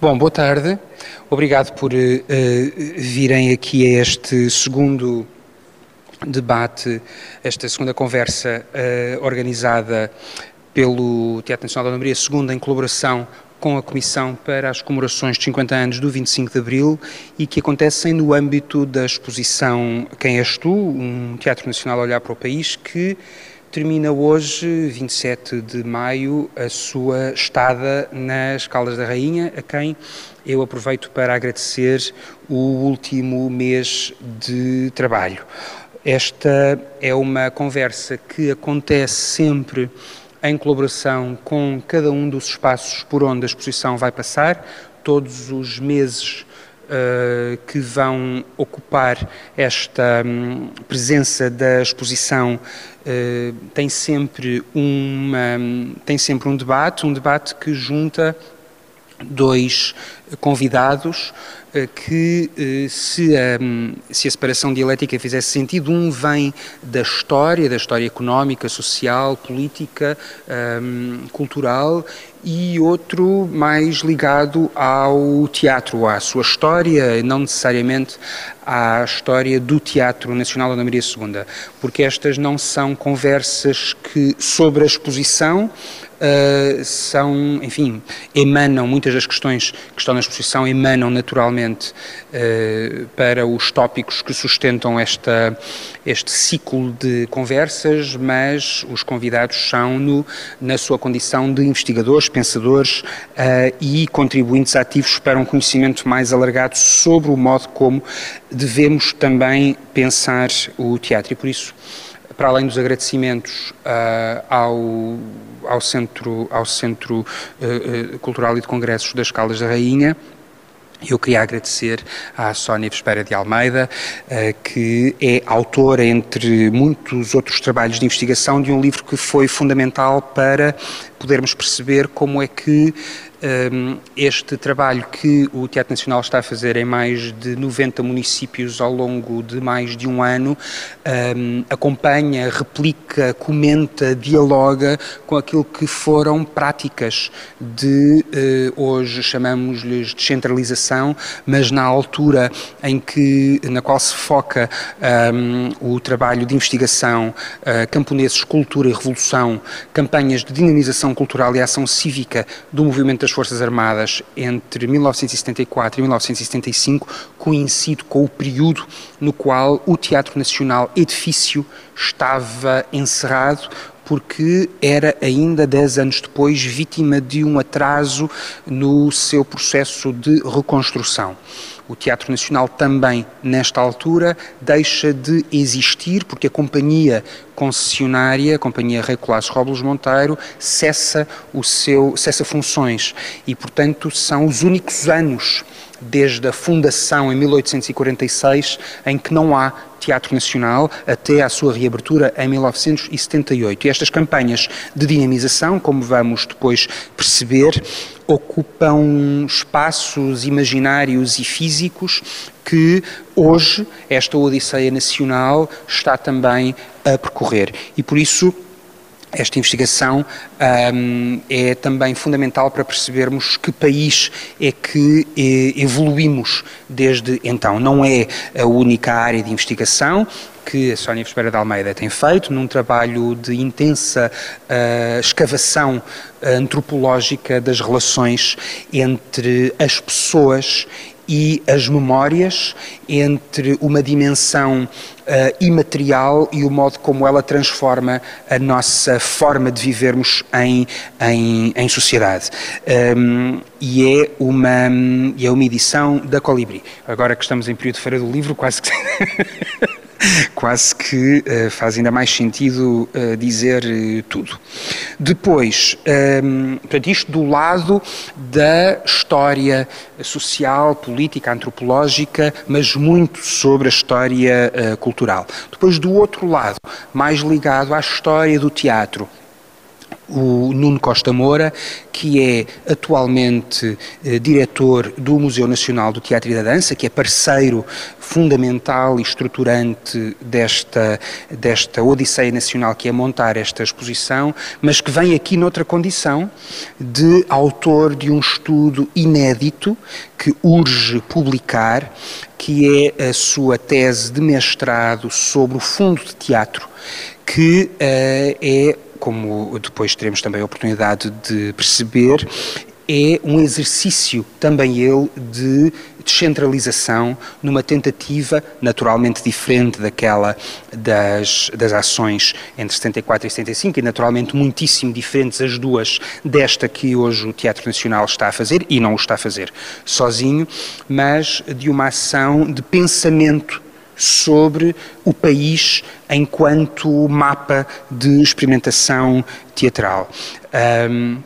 Bom, boa tarde. Obrigado por uh, virem aqui a este segundo debate, esta segunda conversa uh, organizada pelo Teatro Nacional da Hungria, segunda em colaboração com a Comissão para as comemorações de 50 anos do 25 de Abril e que acontecem no âmbito da exposição Quem és tu? Um Teatro Nacional a olhar para o país que termina hoje, 27 de maio, a sua estada nas Caldas da Rainha, a quem eu aproveito para agradecer o último mês de trabalho. Esta é uma conversa que acontece sempre em colaboração com cada um dos espaços por onde a exposição vai passar, todos os meses uh, que vão ocupar esta um, presença da exposição uh, tem sempre uma tem sempre um debate, um debate que junta dois convidados uh, que se a, se a separação dialética fizesse sentido, um vem da história, da história económica, social, política, um, cultural e outro mais ligado ao teatro, à sua história, não necessariamente à história do Teatro Nacional Ana Maria II, porque estas não são conversas que sobre a exposição Uh, são, enfim, emanam, muitas das questões que estão na exposição emanam naturalmente uh, para os tópicos que sustentam esta, este ciclo de conversas, mas os convidados são no, na sua condição de investigadores, pensadores uh, e contribuintes ativos para um conhecimento mais alargado sobre o modo como devemos também pensar o teatro. E por isso, para além dos agradecimentos uh, ao, ao Centro, ao Centro uh, Cultural e de Congressos das Caldas da Rainha, eu queria agradecer à Sónia Vespera de Almeida, que é autora, entre muitos outros trabalhos de investigação, de um livro que foi fundamental para podermos perceber como é que este trabalho que o Teatro Nacional está a fazer em mais de 90 municípios ao longo de mais de um ano acompanha, replica, comenta, dialoga com aquilo que foram práticas de eh, hoje chamamos-lhes descentralização, mas na altura em que na qual se foca o trabalho de investigação, uh, camponeses, cultura e revolução, campanhas de dinamização cultural e ação cívica do movimento das Forças Armadas entre 1974 e 1975 coincide com o período no qual o Teatro Nacional Edifício estava encerrado porque era ainda 10 anos depois vítima de um atraso no seu processo de reconstrução. O Teatro Nacional também, nesta altura, deixa de existir porque a companhia concessionária, a companhia Rei Colasso Robles Monteiro, cessa, o seu, cessa funções. E, portanto, são os únicos anos desde a fundação em 1846 em que não há Teatro Nacional até à sua reabertura em 1978. E estas campanhas de dinamização, como vamos depois perceber, ocupam espaços imaginários e físicos que hoje esta Odisseia Nacional está também a percorrer. E por isso esta investigação um, é também fundamental para percebermos que país é que eh, evoluímos desde então. Não é a única área de investigação que a Sónia Vespera de Almeida tem feito, num trabalho de intensa uh, escavação antropológica das relações entre as pessoas e as memórias entre uma dimensão uh, imaterial e o modo como ela transforma a nossa forma de vivermos em, em, em sociedade. Um, e é uma, é uma edição da Colibri. Agora que estamos em período de Feira do Livro, quase que. quase que uh, faz ainda mais sentido uh, dizer uh, tudo. Depois, um, portanto, isto do lado da história social, política, antropológica, mas muito sobre a história cultural. Depois, do outro lado, mais ligado à história do teatro, o Nuno Costa Moura, que é atualmente eh, diretor do Museu Nacional do Teatro e da Dança, que é parceiro fundamental e estruturante desta, desta Odisseia Nacional que é montar esta exposição, mas que vem aqui noutra condição de autor de um estudo inédito que urge publicar, que é a sua tese de mestrado sobre o fundo de teatro, que uh, é como depois teremos também a oportunidade de perceber, é um exercício também ele de descentralização numa tentativa naturalmente diferente daquela das, das ações entre 74 e 75 e naturalmente muitíssimo diferentes as duas desta que hoje o Teatro Nacional está a fazer e não o está a fazer sozinho, mas de uma ação de pensamento sobre o país enquanto mapa de experimentação teatral. Um,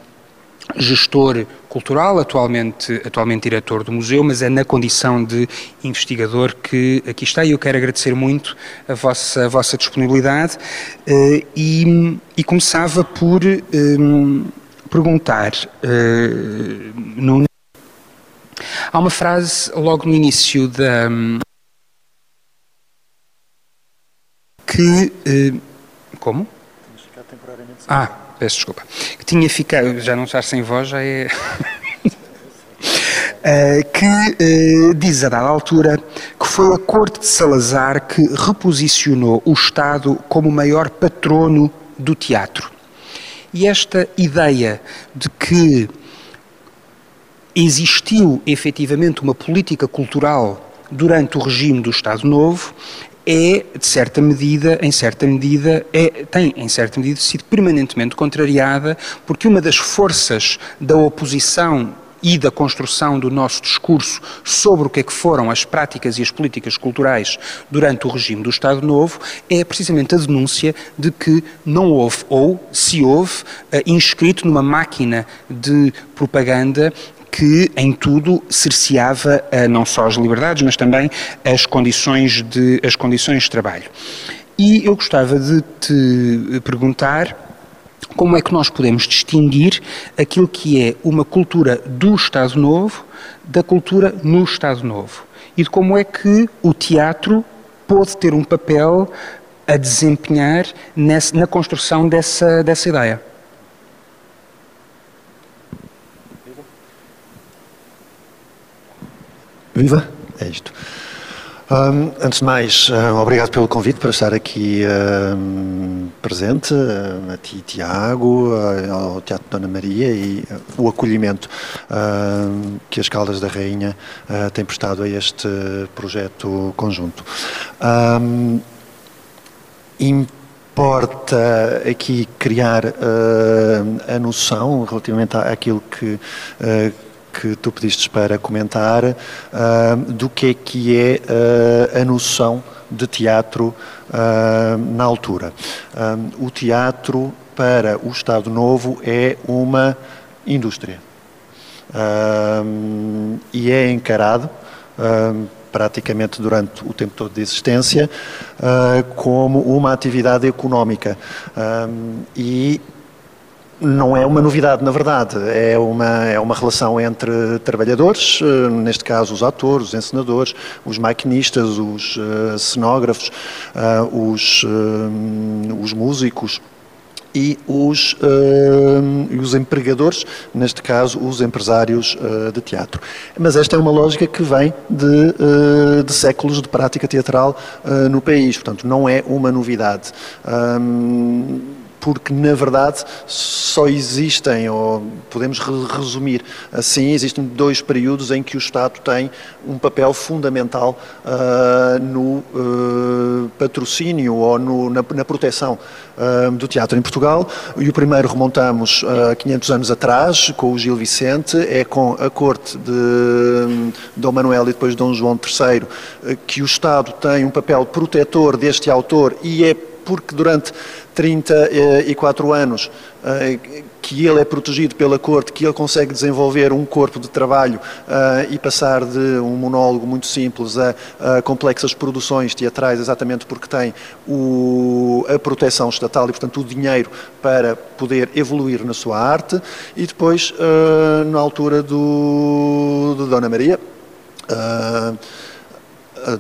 gestor cultural, atualmente, atualmente diretor do museu, mas é na condição de investigador que aqui está e eu quero agradecer muito a vossa, a vossa disponibilidade uh, e, e, começava por um, perguntar uh, no... Há uma frase logo no início da, que. Uh, como? Ah, peço desculpa. Que tinha ficado. Já não estar sem voz já é. Uh, que uh, diz a dada altura que foi a corte de Salazar que reposicionou o Estado como o maior patrono do teatro. E esta ideia de que existiu efetivamente uma política cultural durante o regime do Estado Novo é, de certa medida, em certa medida, é, tem, em certa medida, sido permanentemente contrariada, porque uma das forças da oposição e da construção do nosso discurso sobre o que é que foram as práticas e as políticas culturais durante o regime do Estado Novo é precisamente a denúncia de que não houve, ou se houve, uh, inscrito numa máquina de propaganda que em tudo cerceava uh, não só as liberdades, mas também as condições de, as condições de trabalho. E eu gostava de te perguntar como é que nós podemos distinguir aquilo que é uma cultura do Estado Novo da cultura no Estado Novo e de como é que o teatro pode ter um papel a desempenhar nessa, na construção dessa, dessa ideia. Viva! É isto. Um, antes de mais, uh, obrigado pelo convite para estar aqui uh, presente, uh, a ti, Tiago, ao Teatro Dona Maria e o acolhimento que as Caldas da Rainha têm prestado a este projeto conjunto. Um, importa aqui criar a noção relativamente àquilo que que tu pedistes para comentar uh, do que é que é uh, a noção de teatro uh, na altura. o teatro para o Estado Novo é uma indústria e é encarado praticamente durante o tempo todo de existência, como uma atividade económica. e não é uma novidade, na verdade. É uma, é uma relação entre trabalhadores, eh, neste caso os atores, os encenadores, os maquinistas, os uh, cenógrafos, uh, os, os músicos e os, uh, os empregadores, neste caso os empresários uh, de teatro. Mas esta é uma lógica que vem de, uh, de séculos de prática teatral no país, portanto não é uma novidade porque na verdade só existem, ou podemos resumir assim, existem dois períodos em que o Estado tem um papel fundamental uh, no uh, patrocínio ou no, na, na, proteção uh, do teatro em Portugal. E o primeiro remontamos a 500 anos atrás, com o Gil Vicente, é com a corte de Dom Manuel e depois Dom João III, que o Estado tem um papel protetor deste autor e é porque durante 34 anos que ele é protegido pela corte, que ele consegue desenvolver um corpo de trabalho e passar de um monólogo muito simples a, complexas produções teatrais, exatamente porque tem o, a proteção estatal e, portanto, o dinheiro para poder evoluir na sua arte. E depois, na altura do, do Dona Maria, Uh,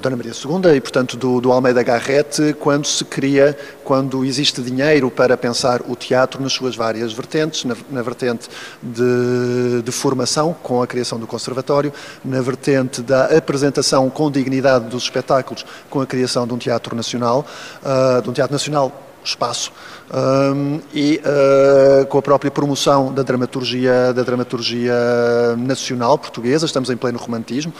Dona Maria II e, portanto, do, do, Almeida Garrett, quando se cria, quando existe dinheiro para pensar o teatro nas suas várias vertentes, na, na vertente de, de, formação, com a criação do conservatório, na vertente da apresentação com dignidade dos espetáculos, com a criação de um teatro nacional, uh, de um teatro nacional espaço. Um, e uh, com a própria promoção da dramaturgia da dramaturgia nacional portuguesa estamos em pleno romantismo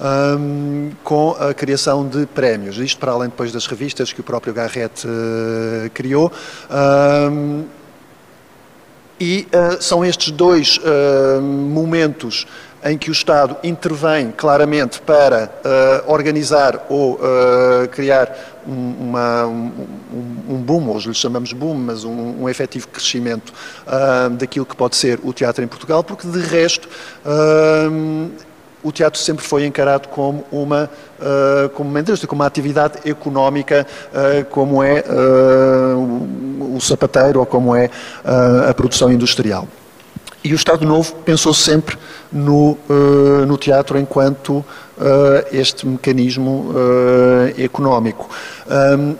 um, com a criação de prémios. Isto para além depois das revistas que o próprio Garrett uh, criou. Um, e uh, são estes dois momentos em que o Estado intervém claramente para uh, organizar ou uh, criar uma, um, um, boom, hoje lhe chamamos boom, mas um, um efetivo crescimento uh, daquilo que pode ser o teatro em Portugal, porque de resto o teatro sempre foi encarado como uma, uh, como uma indústria, como uma atividade económica, uh, como é uh, o sapateiro ou como é a produção industrial. E o Estado Novo pensou sempre no, uh, no teatro enquanto uh, este mecanismo uh, económico. Um,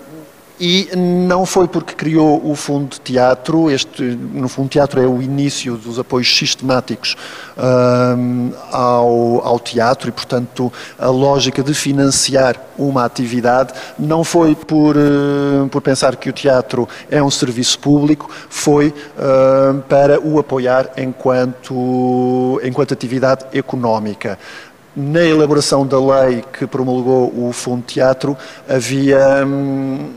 e não foi porque criou o Fundo de Teatro, este, no Fundo de Teatro é o início dos apoios sistemáticos um, ao, ao teatro e, portanto, a lógica de financiar uma atividade não foi por, uh, por pensar que o teatro é um serviço público, foi uh, para o apoiar enquanto, enquanto atividade económica na elaboração da lei que promulgou o Fundo Teatro, havia. Hum,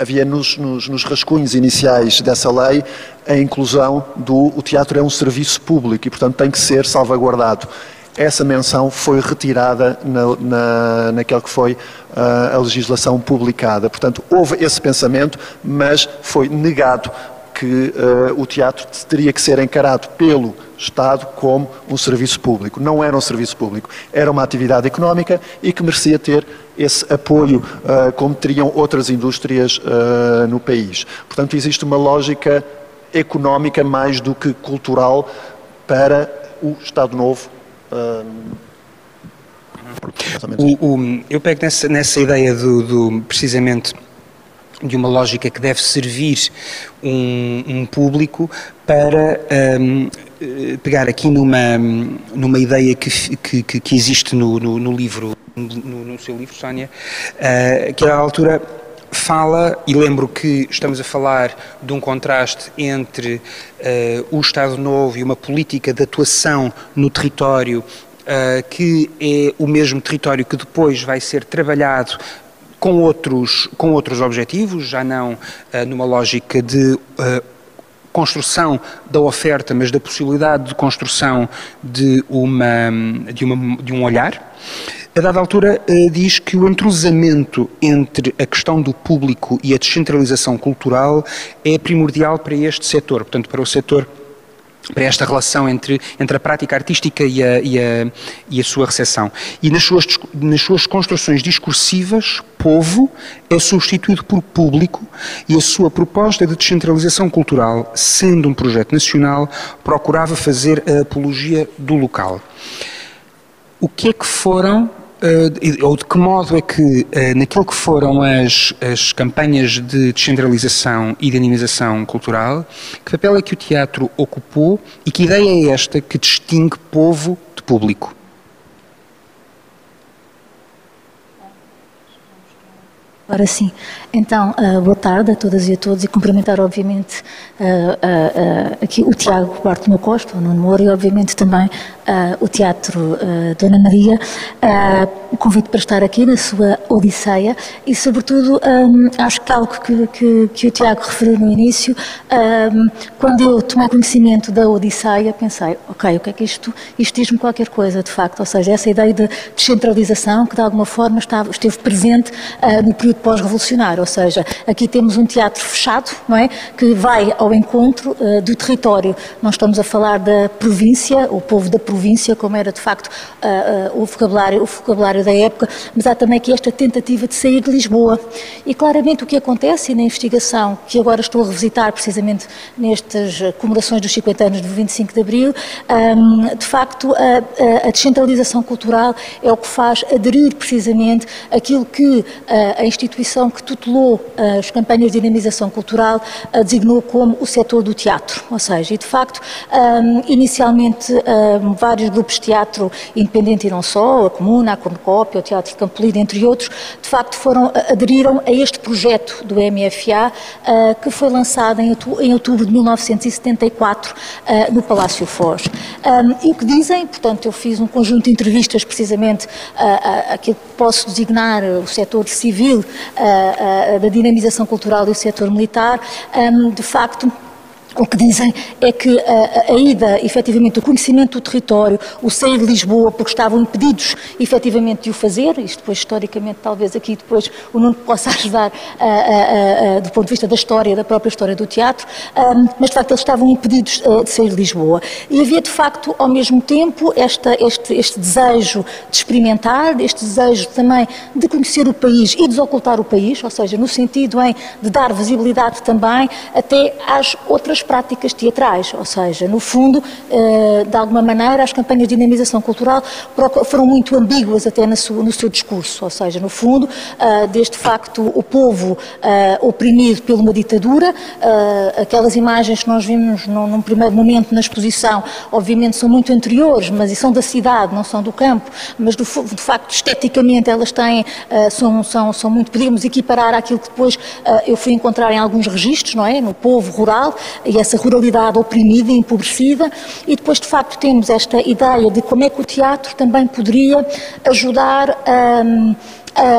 havia nos, nos, nos, rascunhos iniciais dessa lei a inclusão do o teatro é um serviço público e, portanto, tem que ser salvaguardado. Essa menção foi retirada na, na, naquela que foi uh, a legislação publicada. Portanto, houve esse pensamento, mas foi negado que uh, o teatro teria que ser encarado pelo Estado como um serviço público. Não era um serviço público, era uma atividade económica e que merecia ter esse apoio, uh, como teriam outras indústrias uh, no país. Portanto, existe uma lógica económica mais do que cultural para o Estado Novo. Uh, o, o, eu pego nessa, nessa ideia do, do precisamente de uma lógica que deve servir um, um público para um, eh, pegar aqui numa, numa ideia que, que, que existe no, no, no livro, no, no, seu livro, Sónia, uh, que à altura fala, e lembro que estamos a falar de um contraste entre uh, o Estado Novo e uma política de atuação no território Uh, que é o mesmo território que depois vai ser trabalhado com outros, com outros objetivos, já não uh, numa lógica de construção da oferta, mas da possibilidade de construção de, uma, de, uma, de um olhar. A dada altura, uh, diz que o entrosamento entre a questão do público e a descentralização cultural é primordial para este setor, portanto, para o setor para esta relação entre, entre a prática artística e a, e a, e a sua recepção. E nas suas, nas suas construções discursivas, povo é substituído por público e a sua proposta de descentralização cultural, sendo um projeto nacional, procurava fazer a apologia do local. O que é que foram Uh, ou de que modo é que, uh, naquilo que foram as, as campanhas de descentralização e dinamização cultural, que papel é que o teatro ocupou e que ideia é esta que distingue povo de público? Agora sim. Então, uh, boa tarde a todas e a todos e cumprimentar, obviamente, uh, uh, aqui o Tiago Bartolomeu Costa, o Nuno Moura e, obviamente, também o Teatro Dona Maria. o convite para estar aqui na sua Odisseia e, sobretudo, um, acho que algo que, que, que, o Tiago referiu no início, um, quando eu tomei conhecimento da Odisseia, pensei, ok, o que é que isto, isto diz-me qualquer coisa, de facto, ou seja, essa ideia de descentralização que, de alguma forma, estava, esteve presente no período pós-revolucionário, ou seja, aqui temos um teatro fechado, não é, que vai ao encontro uh, do território. Nós estamos a falar da província, o povo da província, como era de facto uh, uh, o, vocabulário, o vocabulário da época, mas há também aqui esta tentativa de sair de Lisboa. E claramente o que acontece na investigação, que agora estou a revisitar precisamente nestas comemorações dos 50 anos do 25 de Abril, um, de facto a, a descentralização cultural é o que faz aderir precisamente aquilo que a instituição que tutelou as campanhas de dinamização cultural designou como o setor do teatro, ou seja, e de facto, inicialmente vários grupos de teatro independente e não só, a Comuna, a Cornucópia, o Teatro de Campolide, entre outros, de facto foram, aderiram a este projeto do MFA que foi lançado em outubro de 1974 no Palácio Foz. E o que dizem, portanto, eu fiz um conjunto de entrevistas precisamente aquilo que posso designar o setor civil, da dinamização cultural e o setor militar, de facto, o que dizem é que a, a, ida, efetivamente, o conhecimento do território, o sair de Lisboa, porque estavam impedidos, efetivamente, de o fazer, isto depois, historicamente, talvez aqui depois o Nuno possa ajudar a, a, do ponto de vista da história, da própria história do teatro, mas, de facto, eles estavam impedidos uh, de sair de Lisboa. E havia, de facto, ao mesmo tempo, esta, este, este desejo de experimentar, este desejo também de conhecer o país e desocultar o país, ou seja, no sentido em de dar visibilidade também até às outras práticas teatrais, ou seja, no fundo, eh, de alguma maneira, as campanhas de dinamização cultural foram muito ambíguas até no seu discurso, ou seja, no fundo, eh, desde facto o povo eh, oprimido por uma ditadura, aquelas imagens que nós vimos num primeiro momento na exposição, obviamente são muito anteriores, mas são da cidade, não são do campo, mas de facto esteticamente elas têm, são, são, são muito, podíamos equiparar àquilo que depois eu fui encontrar em alguns registros, não é, no povo rural, e essa ruralidade oprimida empobrecida, e depois, de facto, temos esta ideia de como é que o teatro também poderia ajudar a. Um,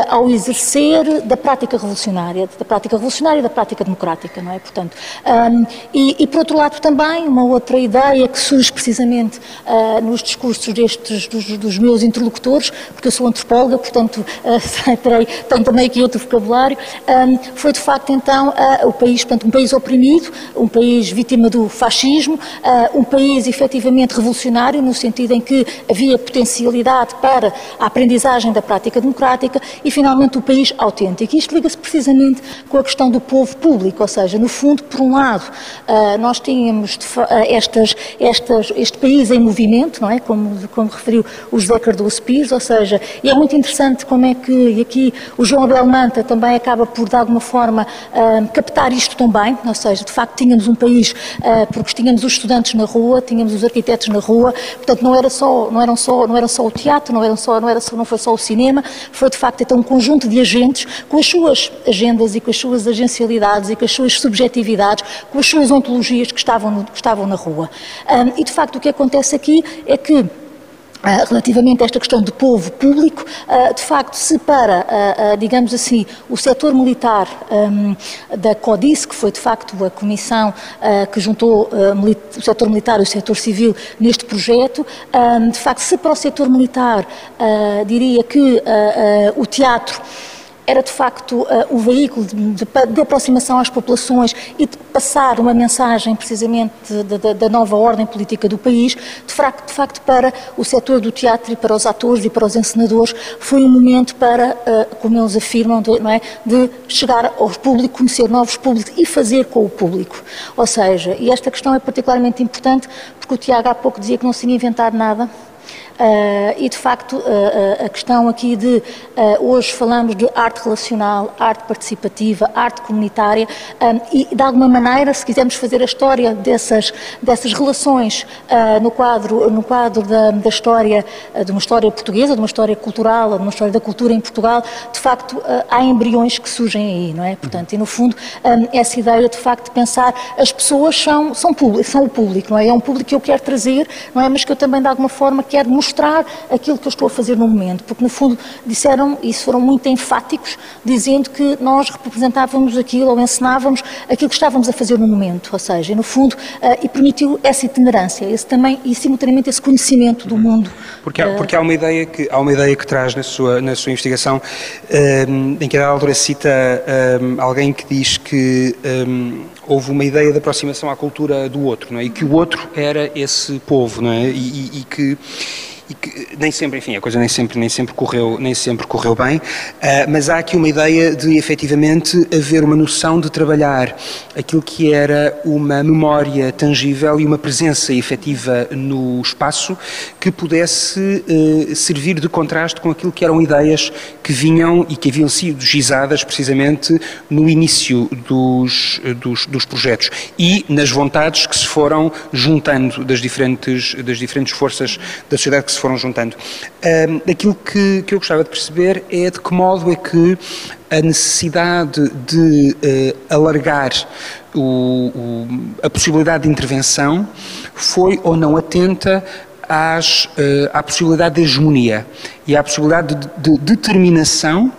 ao exercer da prática revolucionária, da prática revolucionária e da prática democrática, não é? Portanto, um, e, e, por outro lado também uma outra ideia que surge precisamente uh, nos discursos destes dos, dos, meus interlocutores, porque eu sou antropóloga, portanto uh, terei, tenho também aqui outro vocabulário, um, foi de facto então uh, o país, portanto, um país oprimido, um país vítima do fascismo, um país efetivamente revolucionário no sentido em que havia potencialidade para a aprendizagem da prática democrática e, finalmente, o país autêntico. Isto liga-se precisamente com a questão do povo público, ou seja, no fundo, por um lado, ah, nós tínhamos ah, estas, estas, este país em movimento, não é? Como, como referiu o José Cardoso Pires, ou seja, e é muito interessante como é que, e aqui o João Abel Manta também acaba por, de alguma forma, ah, captar isto também, ou seja, de facto tínhamos um país, porque tínhamos os estudantes na rua, tínhamos os arquitetos na rua, portanto não era só, não eram só, não era só o teatro, não, era só, não, era só, não foi só o cinema, foi de facto facto um conjunto de agentes com as suas agendas e com as suas agencialidades e com as suas subjetividades, com as suas ontologias que estavam, que estavam na rua. Um, e de facto o que acontece aqui é que relativamente a esta questão do povo público, uh, de facto separa, uh, digamos assim, o setor militar um, da CODIS, que foi de facto a comissão que juntou o setor militar e o setor civil neste projeto, um, de facto, se para o setor militar diria que o teatro era de facto uh, o veículo de, de, de, aproximação às populações e de passar uma mensagem precisamente da nova ordem política do país, de facto, de facto, para o setor do teatro e para os atores e para os encenadores foi um momento para, uh, como eles afirmam, de, é, de chegar ao público, conhecer novos públicos e fazer com o público. Ou seja, e esta questão é particularmente importante porque o Tiago há pouco dizia que não se tinha inventado nada, e de facto uh, a questão aqui de hoje falamos de arte relacional, arte participativa, arte comunitária e de alguma maneira se quisermos fazer a história dessas, dessas relações no quadro, no quadro da, da história, de uma história portuguesa, de uma história cultural, de uma história da cultura em Portugal, de facto há embriões que surgem aí, não é? Portanto, e no fundo essa ideia de facto de pensar as pessoas são, são, público, são o público, não é? É um público que eu quero trazer, não é? Mas que eu também de alguma forma quero mostrar aquilo que eu estou a fazer no momento, porque no fundo disseram, e foram muito enfáticos, dizendo que nós representávamos aquilo ou ensinávamos aquilo que estávamos a fazer no momento, ou seja, no fundo, uh, e permitiu essa itinerância, esse também, e simultaneamente esse conhecimento do mundo. Porque há, uh, porque há uma ideia que, há uma ideia que traz na sua, na sua investigação, um, em que a altura cita alguém que diz que houve uma ideia de aproximação à cultura do outro, não é? E que o outro era esse povo, não é? E, e, e que e que nem sempre, enfim, a coisa nem sempre, nem sempre correu, nem sempre correu bem, uh, mas há aqui uma ideia de efetivamente haver uma noção de trabalhar aquilo que era uma memória tangível e uma presença efetiva no espaço que pudesse uh, servir de contraste com aquilo que eram ideias que vinham e que haviam sido gizadas precisamente no início dos, dos, dos projetos e nas vontades que se foram juntando das diferentes, das diferentes forças da sociedade que se foram juntando. Um, aquilo que, que eu gostava de perceber é de que modo é que a necessidade de uh, alargar o, o, a possibilidade de intervenção foi ou não atenta às, uh, à possibilidade de hegemonia e à possibilidade de, de determinação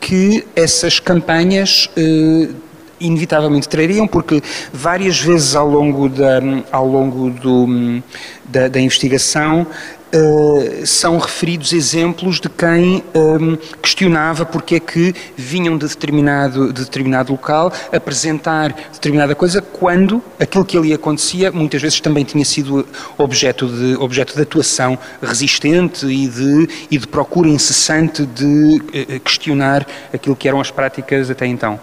que essas campanhas uh, inevitavelmente trariam, porque várias vezes ao longo da, ao longo do, da, da investigação Uh, são referidos exemplos de quem um, ehm, questionava porque é que vinham de determinado, de determinado local apresentar determinada coisa quando aquilo que ali acontecia muitas vezes também tinha sido objeto de, objeto de atuação resistente e de, e de procura incessante de uh, questionar aquilo que eram as práticas até então.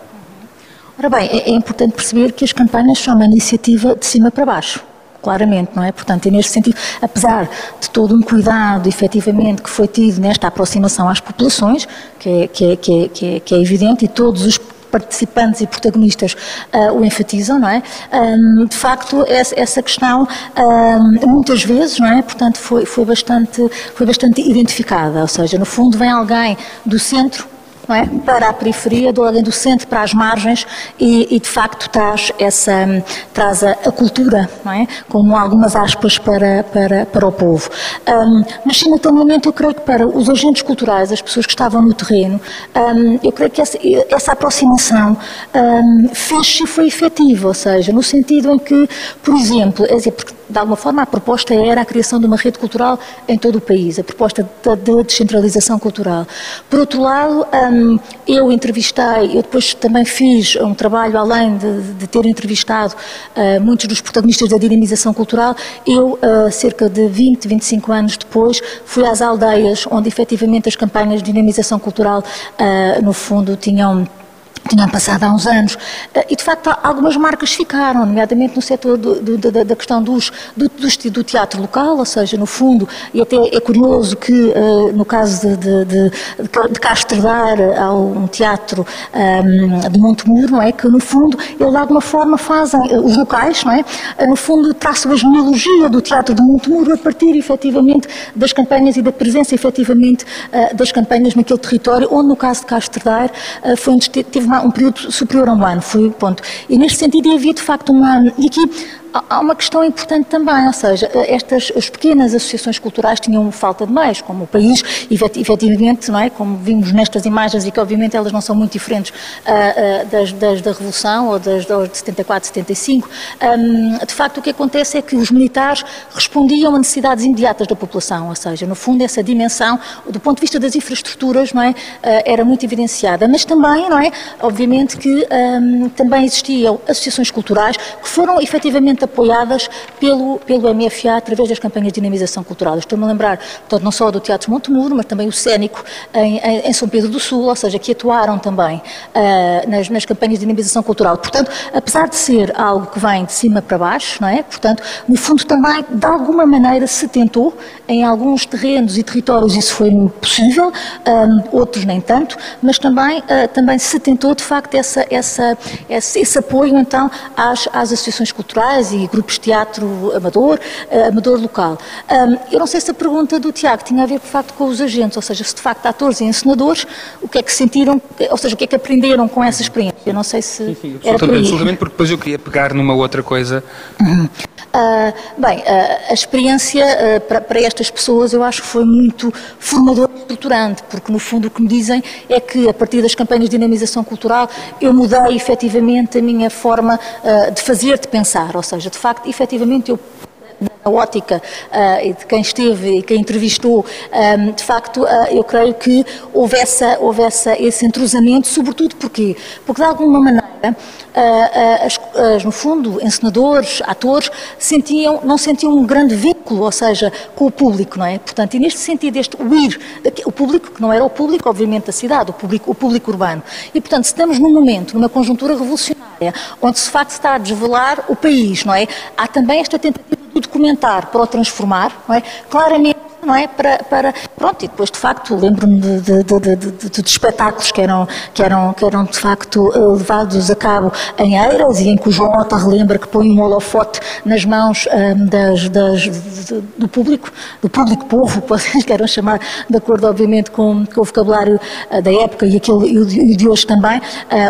Ora bem, é, é importante perceber que as campanhas são uma iniciativa de cima para baixo claramente, não é? Portanto, e neste sentido, apesar de todo um cuidado, efetivamente, que foi tido nesta aproximação às populações, que é, que é, que é, que é, que é evidente, e todos os participantes e protagonistas uh, o enfatizam, não é? Um, de facto, essa, essa questão um, muitas vezes, não é? Portanto, foi, foi, bastante, foi bastante identificada, ou seja, no fundo vem alguém do centro é? para a periferia, do além do centro para as margens e, e de facto traz, essa, traz a, a cultura, é? como algumas aspas para, para, para o povo. Um, mas simultaneamente eu creio que para os agentes culturais, as pessoas que estavam no terreno, um, eu creio que essa, essa aproximação um, fez-se e foi efetiva, ou seja, no sentido em que, por exemplo, é dizer, porque de alguma forma, a proposta era a criação de uma rede cultural em todo o país, a proposta de, de descentralização cultural. Por outro lado, um, eu entrevistei, eu depois também fiz um trabalho, além de, de ter entrevistado uh, muitos dos protagonistas da dinamização cultural, eu, uh, cerca de 20, 25 anos depois, fui às aldeias onde efetivamente as campanhas de dinamização cultural, uh, no fundo, tinham tinham passado há uns anos. Eh, e, de facto, algumas marcas ficaram, nomeadamente no setor do, do, da, da, questão dos, do, do, teatro local, ou seja, no fundo, e até é curioso que, uh, no caso de, de, de, de Castro Dar, há um teatro um, ehm, de Montemuro, não é? Que, no fundo, eles de alguma forma fazem, uh, os locais, não é? Uh, no fundo, traçam a genealogia do teatro de Montemuro a partir, efetivamente, das campanhas e da presença, efetivamente, das campanhas naquele território, onde, no caso de Castro Dar, foi onde teve um período superior a um ano, foi o ponto. E neste sentido havia de facto uma. E aqui há uma questão importante também, ou seja, estas as pequenas associações culturais tinham falta de meios, como o país, efetivamente, não é? como vimos nestas imagens, e que obviamente elas não são muito diferentes uh, uh, das, das, da Revolução ou das, das de 74, 75. Um, de facto, o que acontece é que os militares respondiam a necessidades imediatas da população, ou seja, no fundo, essa dimensão, do ponto de vista das infraestruturas, não é? Uh, era muito evidenciada. Mas também, não é? Obviamente que um, também existiam associações culturais que foram efetivamente apoiadas pelo, pelo MFA através das campanhas de dinamização cultural. Estou-me a lembrar, portanto, não só do Teatro Montemuro, mas também o Cénico em, em, em, São Pedro do Sul, ou seja, que atuaram também uh, nas, nas campanhas de dinamização cultural. Portanto, apesar de ser algo que vem de cima para baixo, não é? Portanto, no fundo também, de alguma maneira, se tentou, em alguns terrenos e territórios isso foi possível, um, ah, outros nem tanto, mas também, uh, também se tentou, de facto, essa, essa, esse, esse apoio, então, às, às associações culturais e grupos de teatro amador, uh, amador local. Eu não sei se a pergunta do Tiago tinha a ver, de facto, com os agentes, ou seja, se de facto atores e encenadores, o que é que sentiram, ou seja, o que é que aprenderam com essa experiência. Eu não sei se. Sim, sim, absolutamente, absolutamente, porque depois eu queria pegar numa outra coisa. Uhum. Uh, bem, uh, a experiência uh, para, estas pessoas eu acho que foi muito formadora e estruturante, porque no fundo o que me dizem é que a partir das campanhas de dinamização cultural eu mudei efetivamente a minha forma de fazer, de pensar, ou seja, de facto, efetivamente eu na ótica de quem esteve e quem entrevistou, de facto, eu creio que houvesse, houvesse esse entrosamento, sobretudo porque, porque de alguma maneira, as, as, no fundo, encenadores, atores, sentiam, não sentiam um grande vínculo, ou seja, com o público, não é? Portanto, e neste sentido, este o ir, o público, que não era o público, obviamente, da cidade, o público, o público urbano. E, portanto, estamos num momento, numa conjuntura revolucionária, onde de facto está a desvelar o país, não é? Há também esta tentativa do documentar para o transformar, não é? Claramente não é? Para, para, pronto, e depois de facto lembro-me de, de, de, de, espetáculos que eram, que, eram, que eram de facto eh, levados a cabo em Eiras e em que o João Ota relembra que põe um holofote nas mãos ehm, das, das, do público, do público povo, que vocês chamar, de acordo obviamente com, com o vocabulário uh, da época e, aquele, e de hoje também, uh,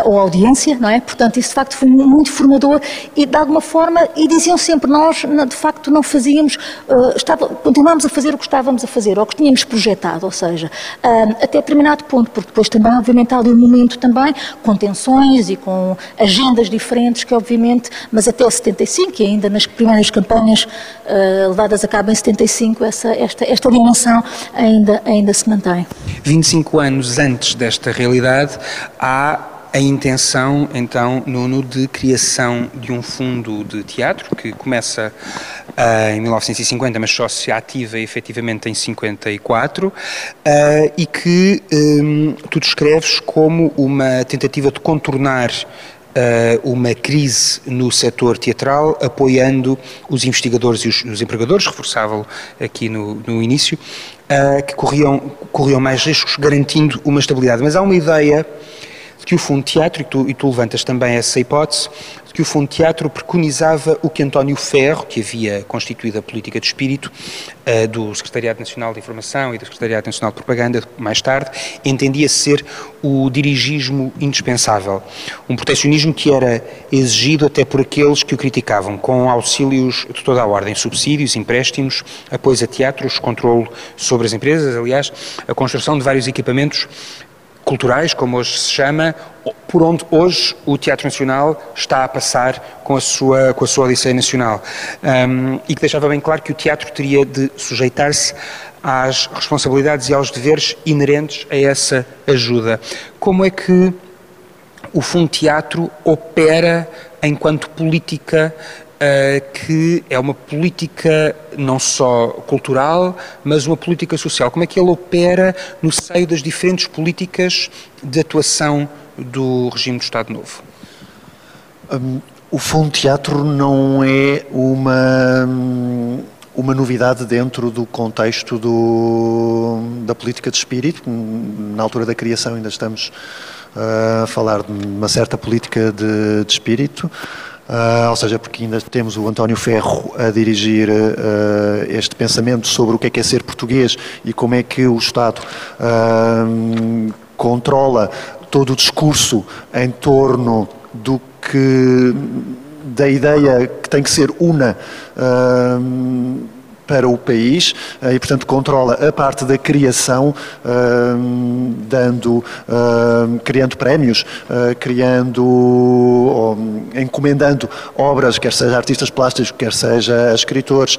ou audiência, não é? Portanto, isso de facto foi muito formador e de alguma forma, e diziam sempre, nós de facto não fazíamos, uh, estava, continuamos a fazer o que estava estávamos a fazer, ou que tínhamos projetado, ou seja, até determinado ponto, porque depois também, obviamente, há ali um momento também com tensões e com agendas diferentes que, obviamente, mas até o 75, e ainda nas primeiras campanhas uh, levadas a cabo em 75, essa, esta, esta dimensão ainda, ainda se mantém. 25 anos antes desta realidade, há a intenção, então, Nuno, de criação de um fundo de teatro que começa em 1950, mas só se ativa efetivamente em 54, uh, e que um, tu descreves como uma tentativa de contornar uh, uma crise no setor teatral, apoiando os investigadores e os, os empregadores, reforçava aqui no, no início, que corriam, corriam mais riscos, garantindo uma estabilidade. Mas há uma ideia de que o Fundo Teatro, e tu, e tu levantas também essa hipótese, de que o Fundo Teatro preconizava o que António Ferro, que havia constituído a política de espírito uh, do Secretariado Nacional de Informação e do Secretariado Nacional de Propaganda, mais tarde, entendia ser o dirigismo indispensável. Um proteccionismo que era exigido até por aqueles que o criticavam, com auxílios de toda a ordem, subsídios, empréstimos, apoios a teatros, controle sobre as empresas, aliás, a construção de vários equipamentos culturais, como hoje se chama, por onde hoje o Teatro Nacional está a passar com a sua, com a sua Odisseia Nacional. Um, e que deixava bem claro que o teatro teria de sujeitar-se às responsabilidades e aos deveres inerentes a essa ajuda. Como é que o Fundo Teatro opera enquanto política que é uma política não só cultural, mas uma política social. Como é que ele opera no seio das diferentes políticas de atuação do regime do Estado Novo? Um, o Fundo Teatro não é uma uma novidade dentro do contexto do, da política de espírito. Na altura da criação ainda estamos uh, a falar de uma certa política de, de espírito. Uh, ou seja, porque ainda temos o António Ferro a dirigir uh, este pensamento sobre o que é que é ser português e como é que o Estado uh, controla todo o discurso em torno do que da ideia que tem que ser una para o país eh, e, portanto, controla a parte da criação, eh, dando, eh, criando prémios, criando, encomendando obras, quer seja artistas plásticos, quer seja escritores,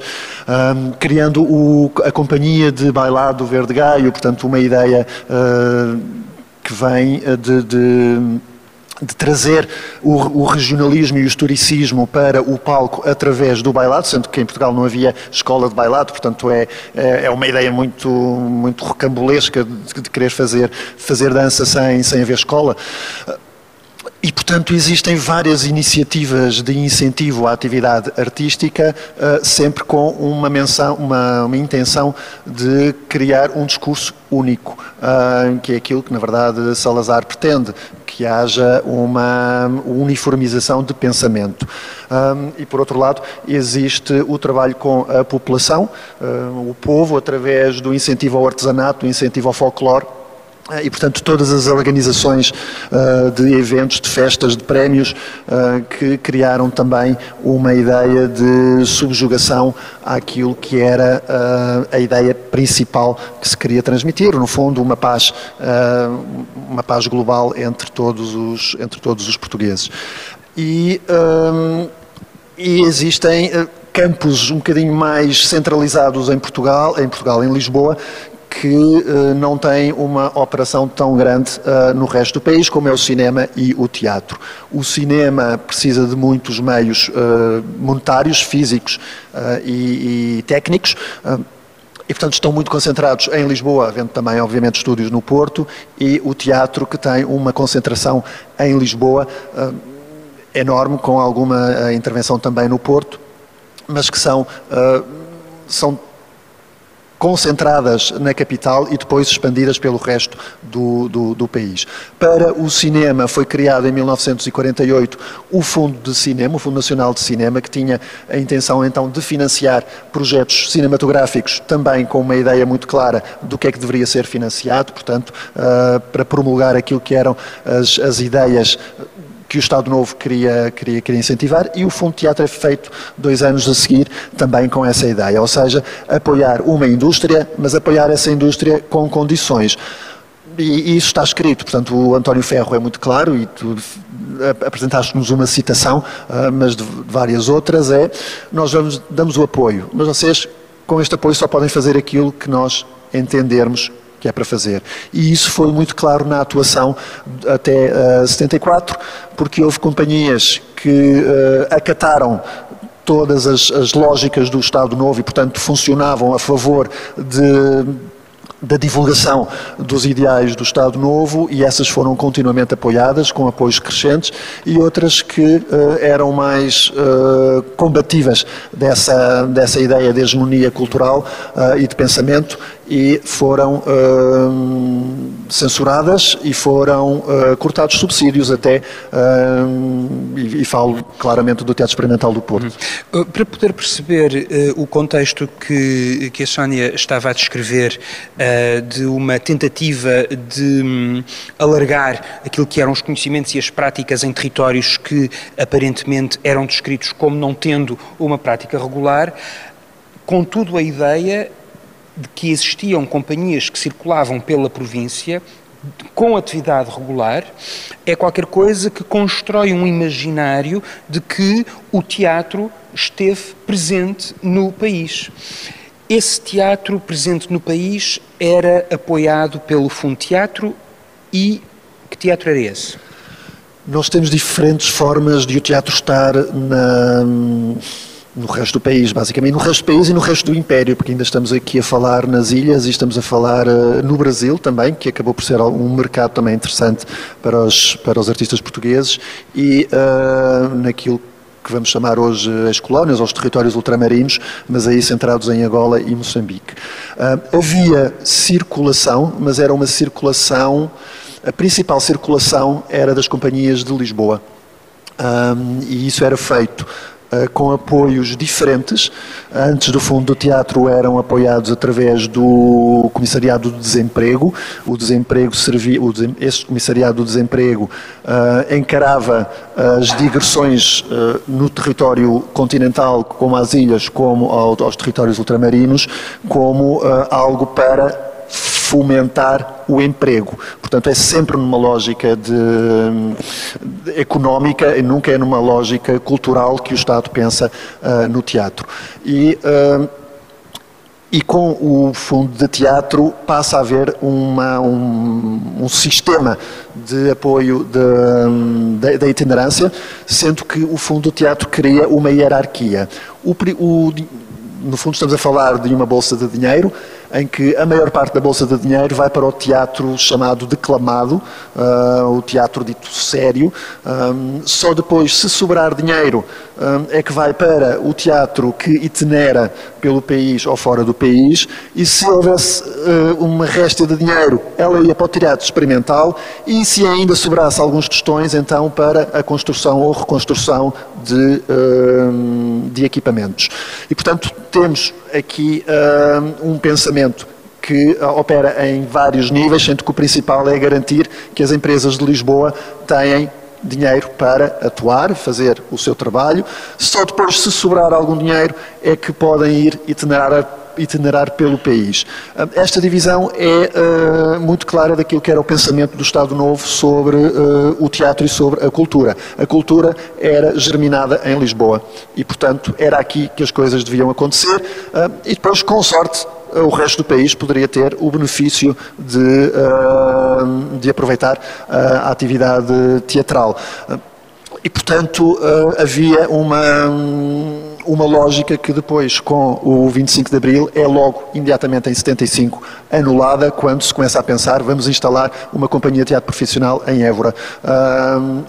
criando o, a companhia de bailado Verde Gaio, portanto, uma ideia que vem de, de de trazer o, o, regionalismo e o historicismo para o palco através do bailado, sendo que em Portugal não havia escola de bailado, portanto é, é, é uma ideia muito, muito recambulesca de, de querer fazer, fazer dança sem, sem haver escola. E, portanto, existem várias iniciativas de incentivo à atividade artística, uh, sempre com uma, menção, uma, uma, intenção de criar um discurso único, uh, que é aquilo que, na verdade, Salazar pretende, que haja uma uniformização de pensamento. Um, e, por outro lado, existe o trabalho com a população, o povo, através do incentivo ao artesanato, do incentivo ao folclore, e, portanto, todas as organizações uh, de eventos, de festas, de prémios, uh, que criaram também uma ideia de subjugação àquilo que era uh, a ideia principal que se queria transmitir, no fundo, uma paz, uma paz global entre todos os, entre todos os portugueses. E, e existem campos um bocadinho mais centralizados em Portugal, em Portugal, em Lisboa, que uh, não tem uma operação tão grande uh, no resto do país, como é o cinema e o teatro. O cinema precisa de muitos meios uh, monetários, físicos e, e, técnicos. E, portanto, estão muito concentrados em Lisboa, havendo também, obviamente, estúdios no Porto, e o teatro, que tem uma concentração em Lisboa enorme, com alguma intervenção também no Porto, mas que são, são concentradas na capital e depois expandidas pelo resto do, do, do, país. Para o cinema foi criado em 1948 o Fundo de Cinema, o Fundo Nacional de Cinema, que tinha a intenção então de financiar projetos cinematográficos também com uma ideia muito clara do que é que deveria ser financiado, portanto, uh, para promulgar aquilo que eram as, as ideias que o Estado Novo queria, queria, queria incentivar e o Fundo Teatro é feito dois anos a seguir também com essa ideia, ou seja, apoiar uma indústria, mas apoiar essa indústria com condições. E, isso está escrito, portanto, o António Ferro é muito claro e tu apresentaste-nos uma citação, ah, mas de várias outras, é nós damos o apoio, mas vocês com este apoio só podem fazer aquilo que nós entendermos que é para fazer. E isso foi muito claro na atuação até uh, eh, 74, porque houve companhias que uh, acataram todas as, as, lógicas do Estado Novo e, portanto, funcionavam a favor de da divulgação dos ideais do Estado Novo e essas foram continuamente apoiadas com apoios crescentes e outras que uh, eram mais uh, combativas dessa, dessa ideia de hegemonia cultural uh, e de pensamento e foram uh, censuradas e foram uh, cortados subsídios até, uh, e, e, falo claramente do Teatro Experimental do Porto. Uhum. Para poder perceber o contexto que, que a Sónia estava a descrever de uma tentativa de um, alargar aquilo que eram os conhecimentos e as práticas em territórios que aparentemente eram descritos como não tendo uma prática regular, contudo a ideia de que existiam companhias que circulavam pela província com atividade regular, é qualquer coisa que constrói um imaginário de que o teatro esteve presente no país. Esse teatro presente no país era apoiado pelo Fundo Teatro e que teatro era esse? Nós temos diferentes formas de o teatro estar na no resto do país, basicamente, no resto do país e no resto do Império, porque ainda estamos aqui a falar nas ilhas e estamos a falar uh, no Brasil também, que acabou por ser um mercado também interessante para os, para os artistas portugueses e uh, naquilo que vamos chamar hoje as colónias, ou os territórios ultramarinos, mas aí centrados em Angola e Moçambique. Uh, havia circulação, mas era uma circulação, a principal circulação era das companhias de Lisboa. Um, e isso era feito com apoios diferentes. Antes do Fundo do Teatro eram apoiados através do Comissariado do Desemprego. O desemprego servia, o esse Comissariado do Desemprego uh, encarava as digressões uh, no território continental, como às ilhas, como ao, aos territórios ultramarinos, como uh, algo para fomentar o emprego. Portanto, é sempre numa lógica de, de económica e nunca é numa lógica cultural que o Estado pensa uh, no teatro. E, uh, e com o fundo de teatro passa a haver uma, um, um sistema de apoio da itinerância, sendo que o fundo de teatro cria uma hierarquia. O, o, no fundo, estamos a falar de uma bolsa de dinheiro em que a maior parte da bolsa de dinheiro vai para o teatro chamado declamado, uh, o teatro dito sério. Um, só depois, se sobrar dinheiro, um, é que vai para o teatro que itinera pelo país ou fora do país. E se houvesse uh, uma resta de dinheiro, ela ia para o teatro experimental. E se ainda sobrasse alguns tostões, então para a construção ou reconstrução de, uh, de equipamentos. E, portanto, temos aqui um pensamento que opera em vários níveis, sendo que o principal é garantir que as empresas de Lisboa têm dinheiro para atuar, fazer o seu trabalho. Só depois, se sobrar algum dinheiro, é que podem ir itinerar itinerar pelo país. Ah, esta divisão é uh, muito clara daquilo que era o pensamento do Estado Novo sobre uh, o teatro e sobre a cultura. A cultura era germinada em Lisboa e, portanto, era aqui que as coisas deviam acontecer uh, e depois, com sorte, o resto do país poderia ter o benefício de, de aproveitar a atividade teatral. E, portanto, havia uma uma lógica que depois, com o 25 de Abril, é logo, imediatamente em 75, anulada, quando se começa a pensar, vamos instalar uma companhia de teatro profissional em Évora.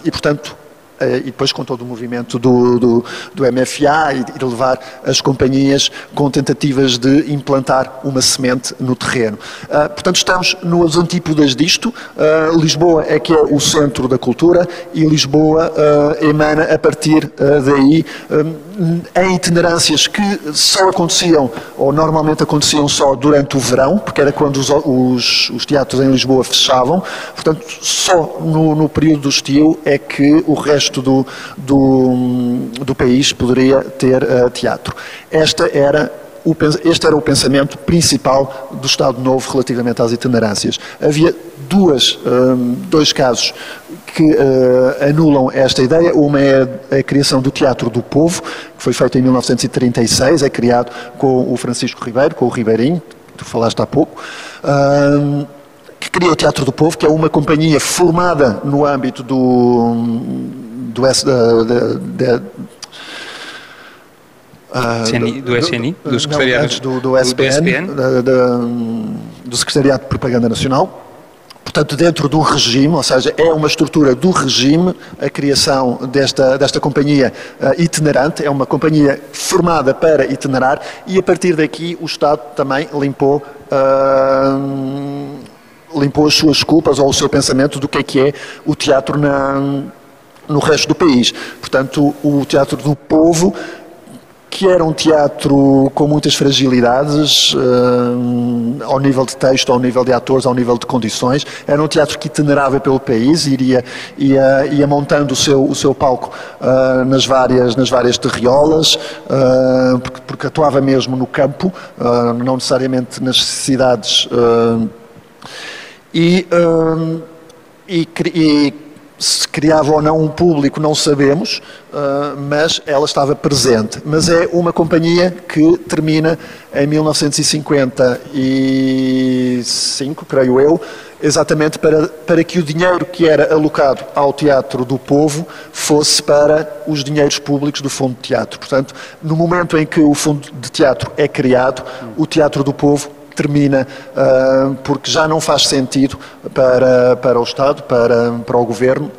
e, portanto, e depois com todo o movimento do, do, do MFA e de levar as companhias com tentativas de implantar uma semente no terreno. Uh, portanto, estamos nos antípodas disto. Uh, Lisboa é que é o centro da cultura e Lisboa emana a partir daí em itinerâncias que só aconteciam, ou normalmente aconteciam só durante o verão, porque era quando os, os, os teatros em Lisboa fechavam. Portanto, só no, no período do estio é que o resto resto do, do, do país poderia ter uh, teatro. Esta era o, este era o pensamento principal do Estado Novo relativamente às itinerâncias. Havia duas, um, eh, dois casos que uh, anulam esta ideia. Uma é a criação do Teatro do Povo, que foi feito em 1936, é criado com o Francisco Ribeiro, com o Ribeirinho, que tu falaste há pouco. Um, que cria o Teatro do Povo, que é uma companhia formada no âmbito do, do, S, da, da, uh, do, do SNI, do Secretariado não, do, do, SPN, do, da, do Secretariado de Propaganda Nacional. Portanto, dentro do regime, ou seja, é uma estrutura do regime a criação desta, desta companhia uh, itinerante, é uma companhia formada para itinerar e a partir daqui o Estado também limpou. Uh, limpou as suas culpas ou o seu pensamento do que é que é o teatro na, no resto do país. Portanto, o Teatro do Povo, que era um teatro com muitas fragilidades, uh, ao nível de texto, ao nível de atores, ao nível de condições, era um teatro que itinerava pelo país, iria, ia, ia montando o seu, o seu palco uh, nas, várias, nas várias terriolas, uh, porque, porque, atuava mesmo no campo, não necessariamente nas cidades. e, e, e se criava ou não um público, não sabemos, uh, mas ela estava presente. Mas é uma companhia que termina em 1955, creio eu, exatamente para, para que o dinheiro que era alocado ao Teatro do Povo fosse para os dinheiros públicos do Fundo de Teatro. Portanto, no momento em que o Fundo de Teatro é criado, o Teatro do Povo termina, uh, porque já não faz sentido para, para o Estado, para, para o Governo,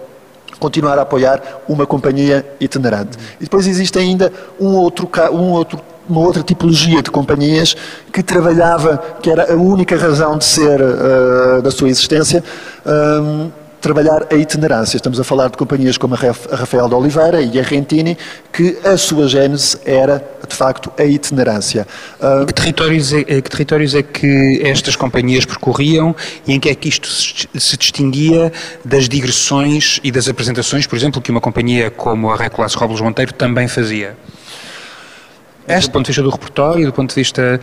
continuar a apoiar uma companhia itinerante. E depois existe ainda um outro, um outro uma outra tipologia de companhias que trabalhava, que era a única razão de ser uh, da sua existência, um, trabalhar a itinerância. Estamos a falar de companhias como a Rafael de Oliveira e a Rentini, que a sua gênese era, de facto, a itinerância. Uh... Que, territórios é, que territórios é que estas companhias percorriam e em que é que isto se distinguia das digressões e das apresentações, por exemplo, que uma companhia como a Recolasse Robles Monteiro também fazia? Esta... Do ponto de vista do repertório, do ponto de vista...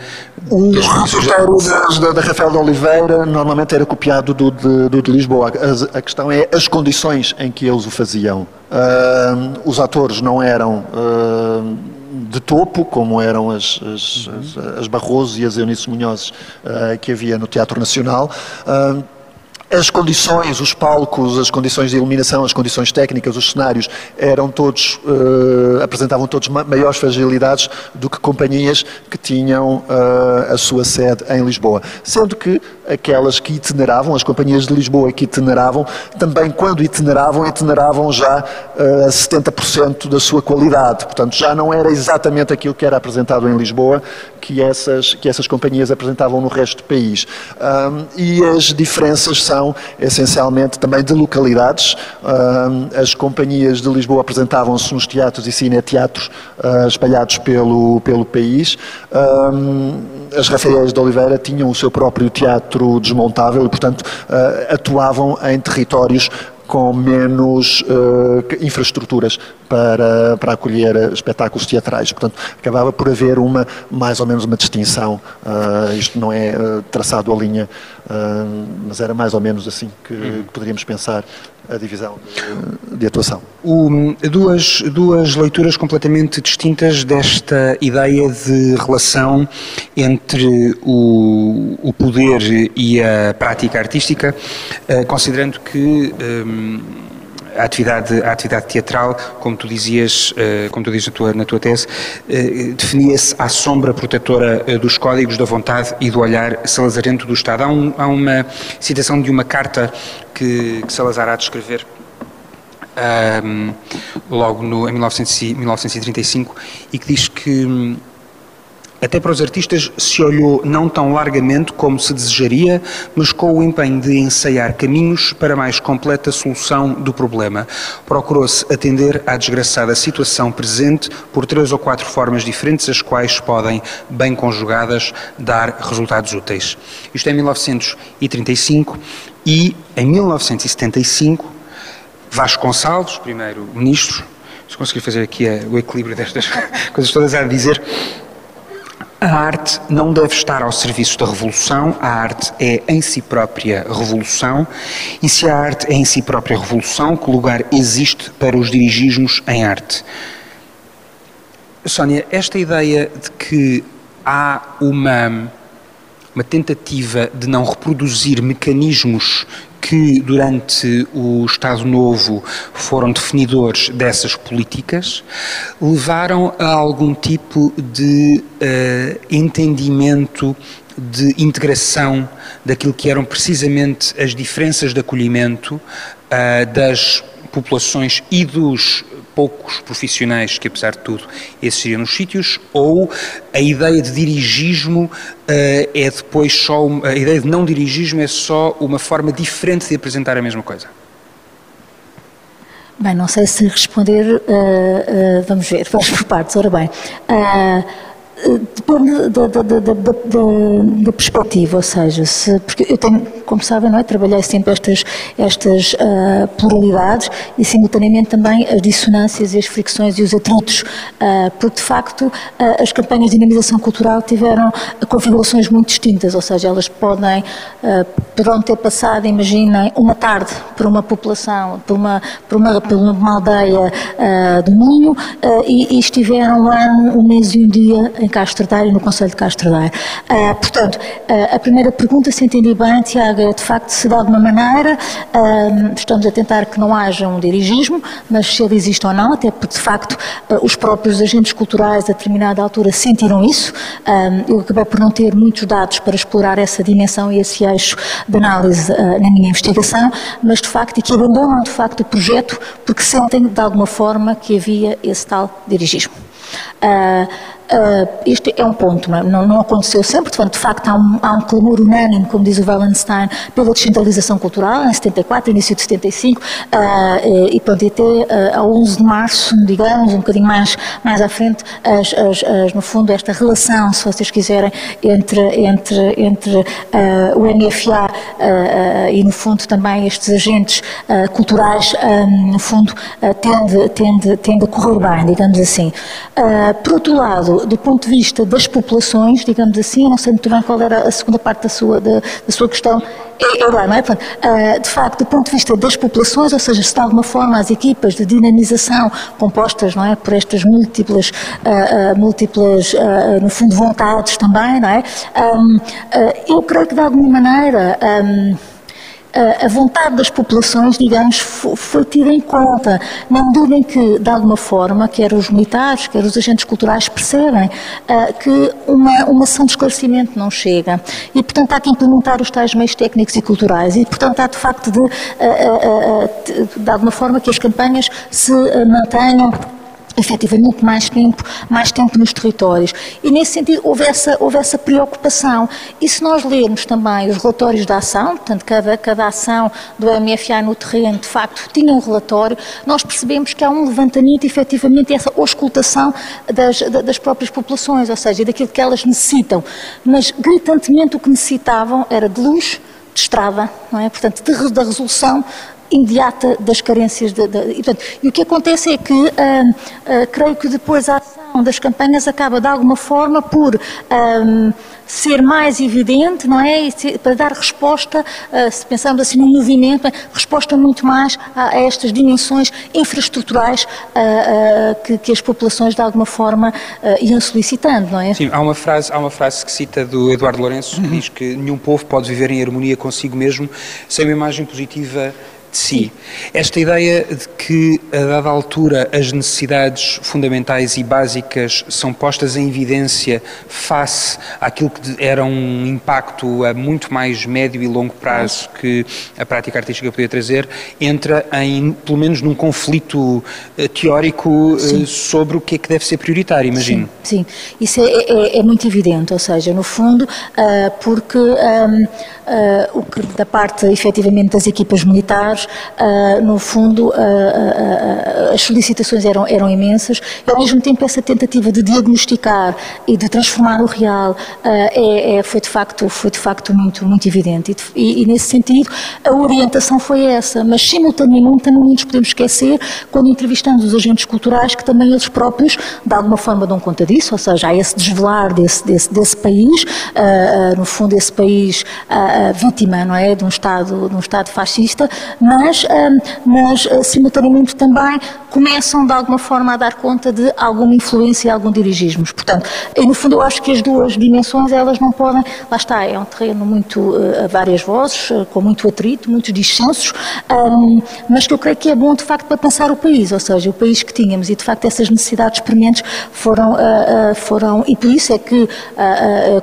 O repertório da, da, Rafael de Oliveira normalmente era copiado do, de, do de Lisboa. A, a, questão é as condições em que eles o faziam. Uh, os atores não eram... Uh, de topo, como eram as, as, as, as Barroso e as Eunice Munhozes uh, que havia no Teatro Nacional. Uh, as condições, os palcos, as condições de iluminação, as condições técnicas, os cenários eram todos, uh, apresentavam todos maiores fragilidades do que companhias que tinham uh, a sua sede em Lisboa. Sendo que aquelas que itineravam, as companhias de Lisboa que itineravam, também quando itineravam, itineravam já uh, a 70% da sua qualidade. Portanto, já não era exatamente aquilo que era apresentado em Lisboa que essas, que essas companhias apresentavam no resto do país. Um, e as diferenças são são essencialmente também de localidades. As companhias de Lisboa apresentavam-se nos teatros e cineteatros espalhados pelo, pelo país. As Rafaéis de Oliveira tinham o seu próprio teatro desmontável e, portanto, atuavam em territórios com menos uh, infraestruturas para, para acolher espetáculos teatrais. Portanto, acabava por haver uma, mais ou menos uma distinção. Uh, isto não é uh, traçado a linha, mas era mais ou menos assim que, que poderíamos pensar a divisão de, de atuação. O, duas, duas leituras completamente distintas desta ideia de relação entre o, o poder e a prática artística, considerando que a atividade, a atividade teatral, como tu dizias, eh, como tu dizes na tua, na tua tese, eh, definia-se à sombra protetora eh, dos códigos da vontade e do olhar salazarento do Estado. Há, um, há uma citação de uma carta que, que Salazar há de escrever um, logo no, em 1900, 1935 e que diz que hum, até para os artistas se olhou não tão largamente como se desejaria, mas com o empenho de ensaiar caminhos para mais completa solução do problema. Procurou-se atender à desgraçada situação presente por três ou quatro formas diferentes, as quais podem, bem conjugadas, dar resultados úteis. Isto é em 1935 e em 1975, Vasco Gonçalves, primeiro ministro, se conseguir fazer aqui o equilíbrio destas coisas todas a dizer, a arte não deve estar ao serviço da revolução, a arte é em si própria revolução, e se a arte é em si própria revolução, que lugar existe para os dirigismos em arte? Sónia, esta ideia de que há uma, uma tentativa de não reproduzir mecanismos que durante o Estado Novo foram definidores dessas políticas, levaram a algum tipo de uh, entendimento de integração daquilo que eram precisamente as diferenças de acolhimento uh, das populações e dos poucos profissionais que, apesar de tudo, existiriam nos sítios, ou a ideia de dirigismo uh, é depois só. Uma, a ideia de não dirigismo é só uma forma diferente de apresentar a mesma coisa? Bem, não sei se responder. Uh, uh, vamos ver, vamos por partes. Ora bem. Depende da, da, da, da, perspectiva, ou seja, se, porque eu tenho, como sabem, não é, trabalhei sempre estas, estas uh, pluralidades e simultaneamente também as dissonâncias e as fricções e os atritos, uh, porque de facto uh, as campanhas de dinamização cultural tiveram configurações muito distintas, ou seja, elas podem, poderão ter passado, imaginem, uma tarde por uma população, por uma, por uma, por uma aldeia do Minho e, e estiveram lá um mês e um dia em Castro Daire e no Conselho de Castro Daire. Uh, portanto, uh, a primeira pergunta, se entendi bem, Tiago, é de facto se de alguma maneira uh, estamos a tentar que não haja um dirigismo, mas se ele existe ou não, até porque de facto os próprios agentes culturais a determinada altura sentiram isso. eu acabei por não ter muitos dados para explorar essa dimensão e esse eixo de análise na minha investigação, mas de facto, e que abandonam de facto o projeto porque sentem de alguma forma que havia esse tal dirigismo. Uh, Uh, este é um ponto, não, é? não, não, aconteceu sempre, de facto há um, há um clamor unânime, como diz o Wallenstein, pela descentralização cultural, em 74, início de 75, uh, e, e pronto, até uh, a 11 de março, digamos, um bocadinho mais, mais à frente, as, as, as, no fundo, esta relação, se vocês quiserem, entre, entre, entre o NFA e, no fundo, também estes agentes culturais, no fundo, tende, tende, tende a correr bem, digamos assim. por outro lado, do ponto de vista das populações, digamos assim, não sei muito bem qual era a segunda parte da sua, da, da sua questão, é, é lá, não é? Portanto, uh, de facto, do ponto de vista das populações, ou seja, se de alguma forma as equipas de dinamização compostas, não é, por estas múltiplas, uh, uh, múltiplas no fundo, vontades também, não é? Um, eu creio que de alguma maneira. Um, a vontade das populações, digamos, foi tida em conta, na medida em que, de alguma forma, quer os militares, quer os agentes culturais percebem uh, que uma, uma ação de esclarecimento não chega. E, portanto, há que implementar os tais meios técnicos e culturais. E, portanto, há de facto de, uh, uh, de alguma forma, que as campanhas se mantenham efetivamente mais tempo, mais tempo nos territórios. E nesse sentido houve essa, houve essa preocupação. E se nós lermos também os relatórios da ação, portanto cada, cada ação do MFA no terreno de facto tinha um relatório, nós percebemos que há um levantamento efetivamente essa auscultação das, das próprias populações, ou seja, daquilo que elas necessitam. Mas gritantemente o que necessitavam era de luz, de estrada, não é? Portanto, de, da resolução imediata das carências. De, de, e, portanto, e, o que acontece é que, uh, uh, creio que depois a ação das campanhas acaba de alguma forma por um, ser mais evidente, não é? Ser, para dar resposta, uh, se pensarmos assim no movimento, resposta muito mais a, a estas dimensões infraestruturais que, que, as populações de alguma forma iam solicitando, não é? Sim, há uma frase, há uma frase que cita do Eduardo Lourenço que uhum. diz que nenhum povo pode viver em harmonia consigo mesmo sem uma imagem positiva de si. Esta ideia de que, a dada altura, as necessidades fundamentais e básicas são postas em evidência face àquilo que era um impacto a muito mais médio e longo prazo que a prática artística podia trazer, entra em, pelo menos, num conflito eh, teórico eh, sobre o que é que deve ser prioritário, imagino. Sim, sim. isso é, é, é, muito evidente, ou seja, no fundo, uh, porque um, uh, o que da parte, efetivamente, das equipas militares, uh, no fundo, uh, uh, as solicitações eram, eram imensas e, ao mesmo tempo, essa tentativa de diagnosticar e de transformar o real é, é, foi, de facto, foi de facto muito, muito evidente. E, e, nesse sentido, a orientação foi essa, mas, simultaneamente, também não nos podemos esquecer, quando entrevistamos os agentes culturais, que também eles próprios, de alguma forma, dão conta disso, ou seja, há esse desvelar desse, desse, desse país, no fundo, esse país vítima, não é, de um Estado, de um Estado fascista, mas mas, mas eh, simultaneamente também começam de alguma forma a dar conta de alguma influência e algum dirigismo. Portanto, no fundo eu acho que as duas dimensões elas não podem, lá está, é um terreno muito eh, a várias vozes, eh, com muito atrito, muitos dissensos, um, mas que eu creio que é bom de facto para pensar o país, ou seja, o país que tínhamos e de facto essas necessidades prementes foram, foram e por isso é que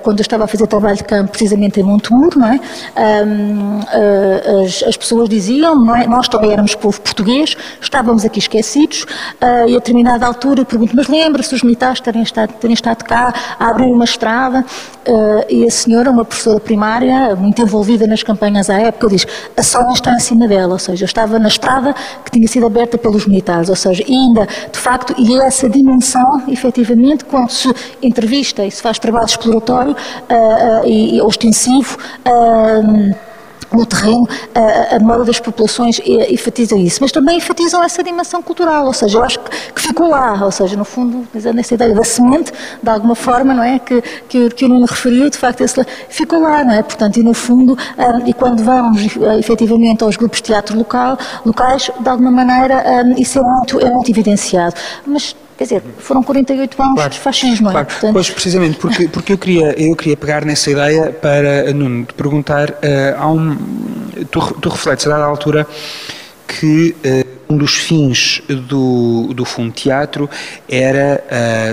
quando eu estava a fazer trabalho de campo precisamente em Montemuro, não é? Um, as, as pessoas diziam, não é? nós também éramos povo português, estávamos aqui esquecidos, uh, e a determinada altura pergunto, mas lembra-se os militares terem estado, terem estado cá a abrir uma estrada, uh, e a senhora, uma professora primária, muito envolvida nas campanhas à época, diz, a Sónia está em cima dela, ou seja, estava na estrada que tinha sido aberta pelos militares, ou seja, ainda, de facto, e essa dimensão, efetivamente, quando se entrevista e se faz trabalho exploratório uh, e, e ostensivo, no terreno, a, a maioria das populações enfatiza isso, mas também enfatizam essa dimensão cultural, ou seja, eu acho que, que ficou lá, ou seja, no fundo, nessa ideia da semente, de alguma forma, não é, que, que, que o Nuno referiu, de facto, esse, ficou lá, não é, portanto, e no fundo, ah, e quando vamos efetivamente aos grupos de teatro local, locais, de alguma maneira, ah, isso é muito, é muito evidenciado, mas Quer dizer, foram 48 anos claro, de fascismo, claro. Portanto... Pois, precisamente, porque, porque eu, queria, eu queria pegar nessa ideia para, Nuno, te perguntar, uh, um, tu, tu refletes a dada altura que uh, um dos fins do, do Fundo Teatro era,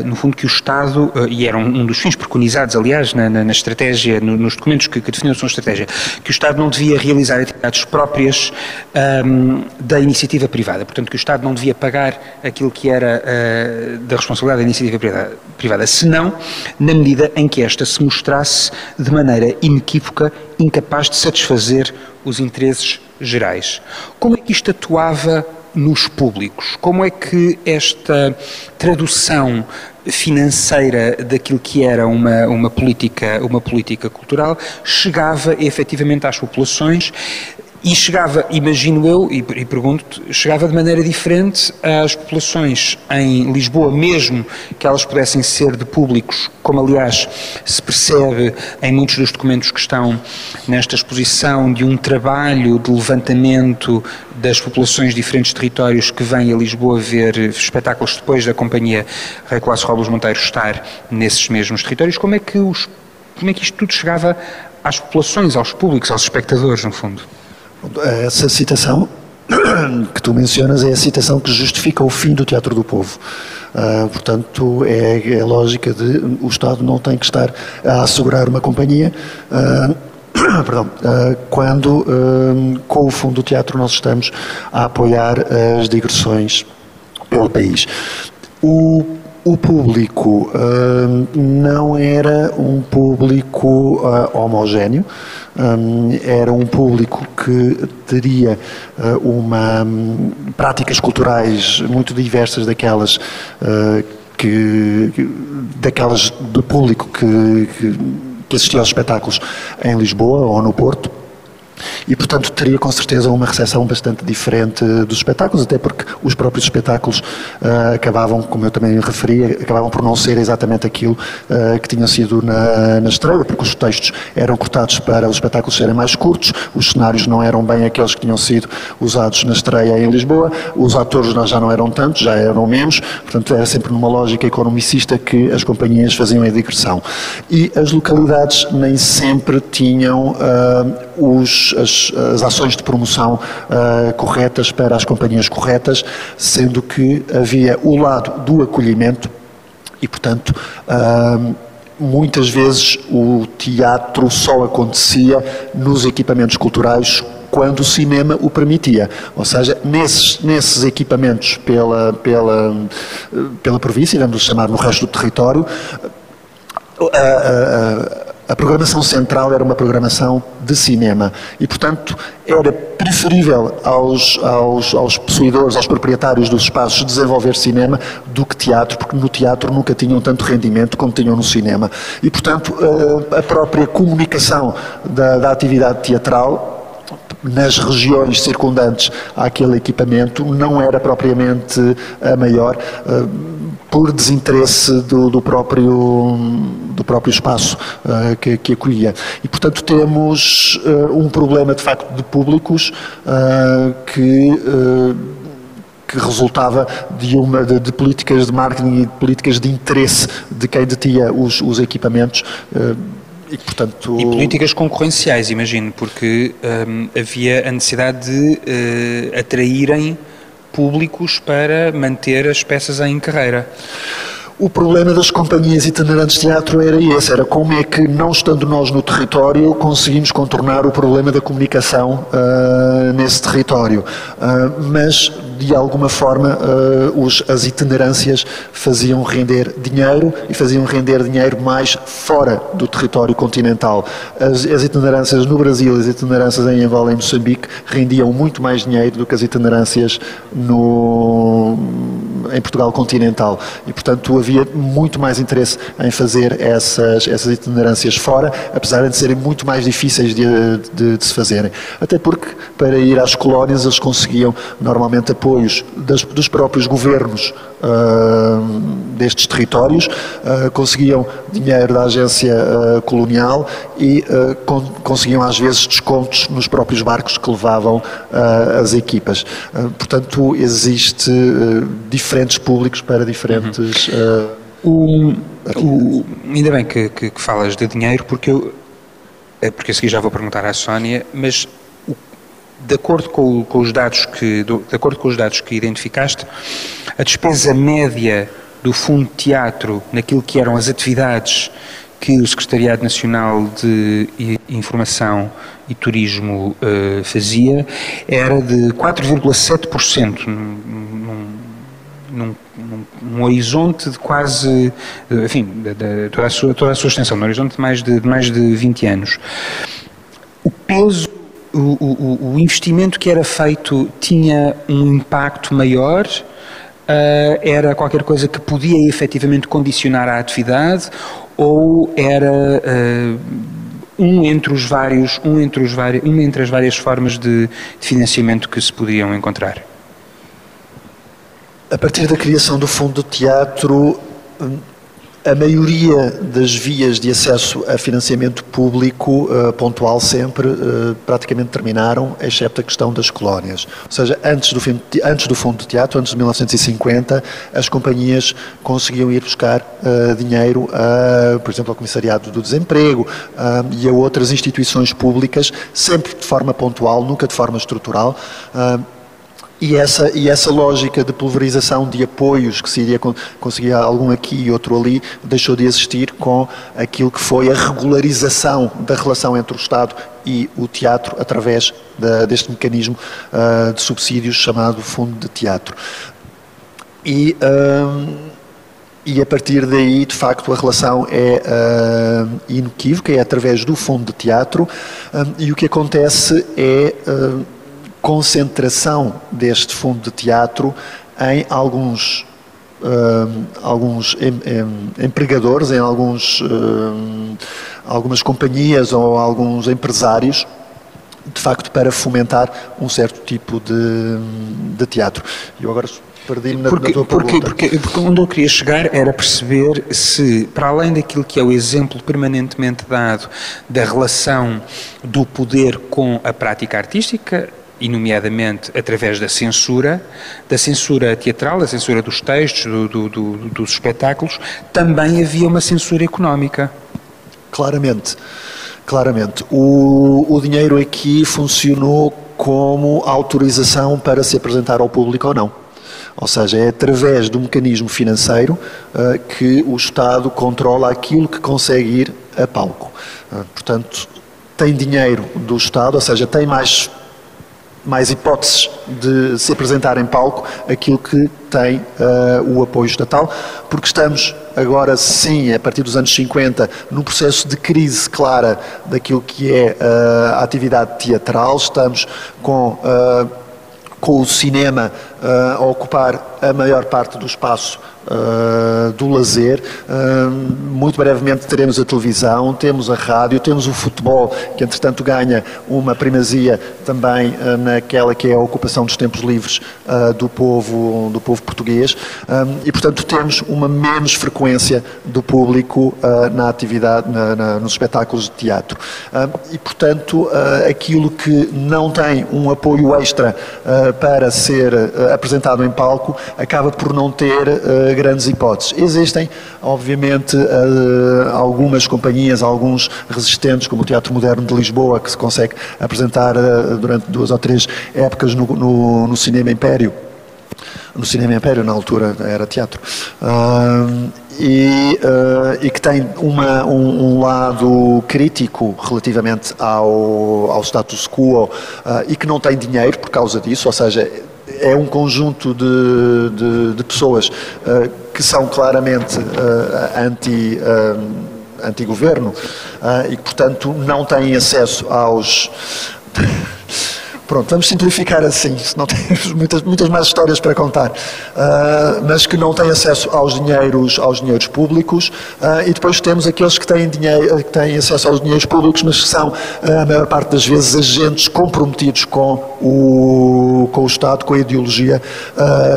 uh, no fundo, que o Estado, uh, e era um, um, dos fins preconizados, aliás, na, na, na estratégia, no, nos documentos que, que definiam a sua estratégia, que o Estado não devia realizar atividades próprias um, da iniciativa privada. Portanto, que o Estado não devia pagar aquilo que era uh, da responsabilidade da iniciativa privada, privada, senão na medida em que esta se mostrasse de maneira inequívoca incapaz de satisfazer os interesses gerais. Como é que isto atuava nos públicos. Como é que esta tradução financeira daquilo que era uma, uma, política, uma política cultural chegava efetivamente às populações e chegava, imagino eu, e, e pergunto chegava de maneira diferente às populações em Lisboa, mesmo que elas pudessem ser de públicos, como aliás se percebe em muitos dos documentos que estão nesta exposição, de um trabalho de levantamento das populações de diferentes territórios que vêm a Lisboa ver espetáculos depois da companhia Rei Colasso Robles Monteiro estar nesses mesmos territórios. Como é que, os, como é que isto tudo chegava às populações, aos públicos, aos espectadores, no fundo? Essa citação que tu mencionas é a citação que justifica o fim do Teatro do Povo. Uh, portanto, é, é a lógica de o Estado não tem que estar a assegurar uma companhia. Uh, perdão, uh, quando com o Fundo do Teatro nós estamos a apoiar as digressões pelo país. O, o público uh, não era um público uh, homogéneo, um, era um público que teria uh, uma um, práticas culturais muito diversas daquelas que, que, daquelas do público que, que, que assistia aos espetáculos em Lisboa ou no Porto e, portanto, teria com certeza uma recepção bastante diferente dos espetáculos, até porque os próprios espetáculos uh, acabavam, como eu também referi, acabavam por não ser exatamente aquilo uh, que tinham sido na, na estreia, porque os textos eram cortados para os espetáculos serem mais curtos, os cenários não eram bem aqueles que tinham sido usados na estreia em Lisboa, os atores já não eram tantos, já eram menos, portanto, era sempre numa lógica economicista que as companhias faziam a digressão. E as localidades nem sempre tinham uh, os, as as, ações de promoção uh, corretas para as companhias corretas, sendo que havia o lado do acolhimento e, portanto, uh, muitas vezes o teatro só acontecia nos equipamentos culturais quando o cinema o permitia. Ou seja, nesses, nesses equipamentos pela, pela, pela província, vamos chamar no resto do território, a, a programação central era uma programação de cinema e, portanto, era preferível aos, aos, aos possuidores, aos proprietários dos espaços desenvolver cinema do que teatro, porque no teatro nunca tinham tanto rendimento como tinham no cinema. E, portanto, a própria comunicação da, da atividade teatral nas regiões circundantes àquele equipamento não era propriamente a maior eh, por desinteresse do, do próprio do próprio espaço uh, que, que acolhia. E portanto temos uh, um problema de facto de públicos que que resultava de uma de, de, políticas de marketing e de políticas de interesse de quem detinha os, os equipamentos e, portanto... e políticas concorrenciais, imagino, porque um, havia a necessidade de uh, atraírem públicos para manter as peças em carreira. O problema das companhias itinerantes de teatro era esse, era como é que, não estando nós no território, conseguimos contornar o problema da comunicação uh, nesse território. Uh, mas de alguma forma, uh, os, as itinerâncias faziam render dinheiro e faziam render dinheiro mais fora do território continental. As, as itinerâncias no Brasil, as itinerâncias em Angola e Moçambique rendiam muito mais dinheiro do que as itinerâncias no, em Portugal continental. E, portanto, havia muito mais interesse em fazer essas, essas itinerâncias fora, apesar de serem muito mais difíceis de, de, de se fazerem. Até porque, para ir às colónias, eles conseguiam normalmente apoio apoios das, dos próprios governos uh, destes territórios, uh, conseguiam dinheiro da agência uh, colonial e con conseguiam às vezes descontos nos próprios barcos que levavam as equipas. portanto, existe diferentes públicos para diferentes. O, o, ainda bem que, que, que, falas de dinheiro, porque eu. É porque a seguir já vou perguntar à Sónia, mas de acordo com, com, os dados que, de acordo com os dados que identificaste, a despesa média do Fundo de Teatro naquilo que eram as atividades que o Secretariado Nacional de Informação e Turismo uh, fazia era de 4,7%, num, num, num, horizonte de quase, enfim, de, de, toda, a sua, toda a sua extensão, num horizonte de mais de, de mais de 20 anos. O peso o, o, o, investimento que era feito tinha um impacto maior, uh, era qualquer coisa que podia efetivamente condicionar a atividade ou era uh, um entre os vários, um entre os vários, uma entre as várias formas de, de financiamento que se podiam encontrar? A partir da criação do Fundo de Teatro, a maioria das vias de acesso a financiamento público, uh, pontual sempre, uh, praticamente terminaram, exceto a questão das colónias. Ou seja, antes do, antes do Fundo de Teatro, antes de 1950, as companhias conseguiam ir buscar uh, dinheiro, a, por exemplo, ao Comissariado do Desemprego e a outras instituições públicas, sempre de forma pontual, nunca de forma estrutural e essa, e essa lógica de pulverização de apoios, que se iria conseguir algum aqui e outro ali, deixou de existir com aquilo que foi a regularização da relação entre o Estado e o teatro através deste mecanismo uh, de subsídios chamado Fundo de Teatro. e, um, e a partir daí, de facto, a relação é uh, inequívoca, é através do fundo de teatro, e o que acontece é uh, concentração deste fundo de teatro em alguns Uh, alguns em, em, empregadores, em alguns, uh, algumas companhias ou alguns empresários, de facto, para fomentar um certo tipo de, de teatro. Eu agora perdi-me na, porque, na tua porque, porque, porque, onde eu queria chegar era perceber se, para além daquilo que é o exemplo permanentemente dado da relação do poder com a prática artística, e nomeadamente através da censura, da censura teatral, da censura dos textos, do, do, do, dos espetáculos, também havia uma censura económica. Claramente, claramente. O, o dinheiro aqui funcionou como autorização para se apresentar ao público ou não. Ou seja, é através do mecanismo financeiro uh, que o Estado controla aquilo que consegue ir a palco. Uh, portanto, tem dinheiro do Estado, ou seja, tem mais mais hipóteses de se apresentar em palco aquilo que tem uh, o apoio estatal, porque estamos agora sim, a partir dos anos 50, num processo de crise clara daquilo que é uh, a atividade teatral, estamos com, uh, com o cinema a ocupar a maior parte do espaço uh, do lazer. Uh, muito brevemente teremos a televisão, temos a rádio, temos o futebol, que entretanto ganha uma primazia também uh, naquela que é a ocupação dos tempos livres do, povo, do povo português. e portanto temos uma menos frequência do público na atividade, na, na, nos espetáculos de teatro. e portanto aquilo que não tem um apoio extra para ser apresentado em palco acaba por não ter grandes hipóteses. Existem, obviamente, uh, algumas companhias, alguns resistentes, como o Teatro Moderno de Lisboa, que se consegue apresentar uh, durante duas ou três épocas no, no, no, Cinema Império. No Cinema Império, na altura, era teatro. Uh, e, e, que tem uma, um, um, lado crítico relativamente ao, ao status quo e que não tem dinheiro por causa disso, ou seja, é um conjunto de, de, de pessoas uh, que são claramente uh, anti, uh, anti-governo e que, portanto, não têm acesso aos. Pronto, vamos simplificar assim, não temos muitas, muitas mais histórias para contar, uh, mas que não têm acesso aos dinheiros, aos dinheiros públicos, uh, e depois temos aqueles que têm, dinheiro, que têm acesso aos dinheiros públicos, mas que são, uh, a maior parte das vezes, agentes comprometidos com o, com o Estado, com a ideologia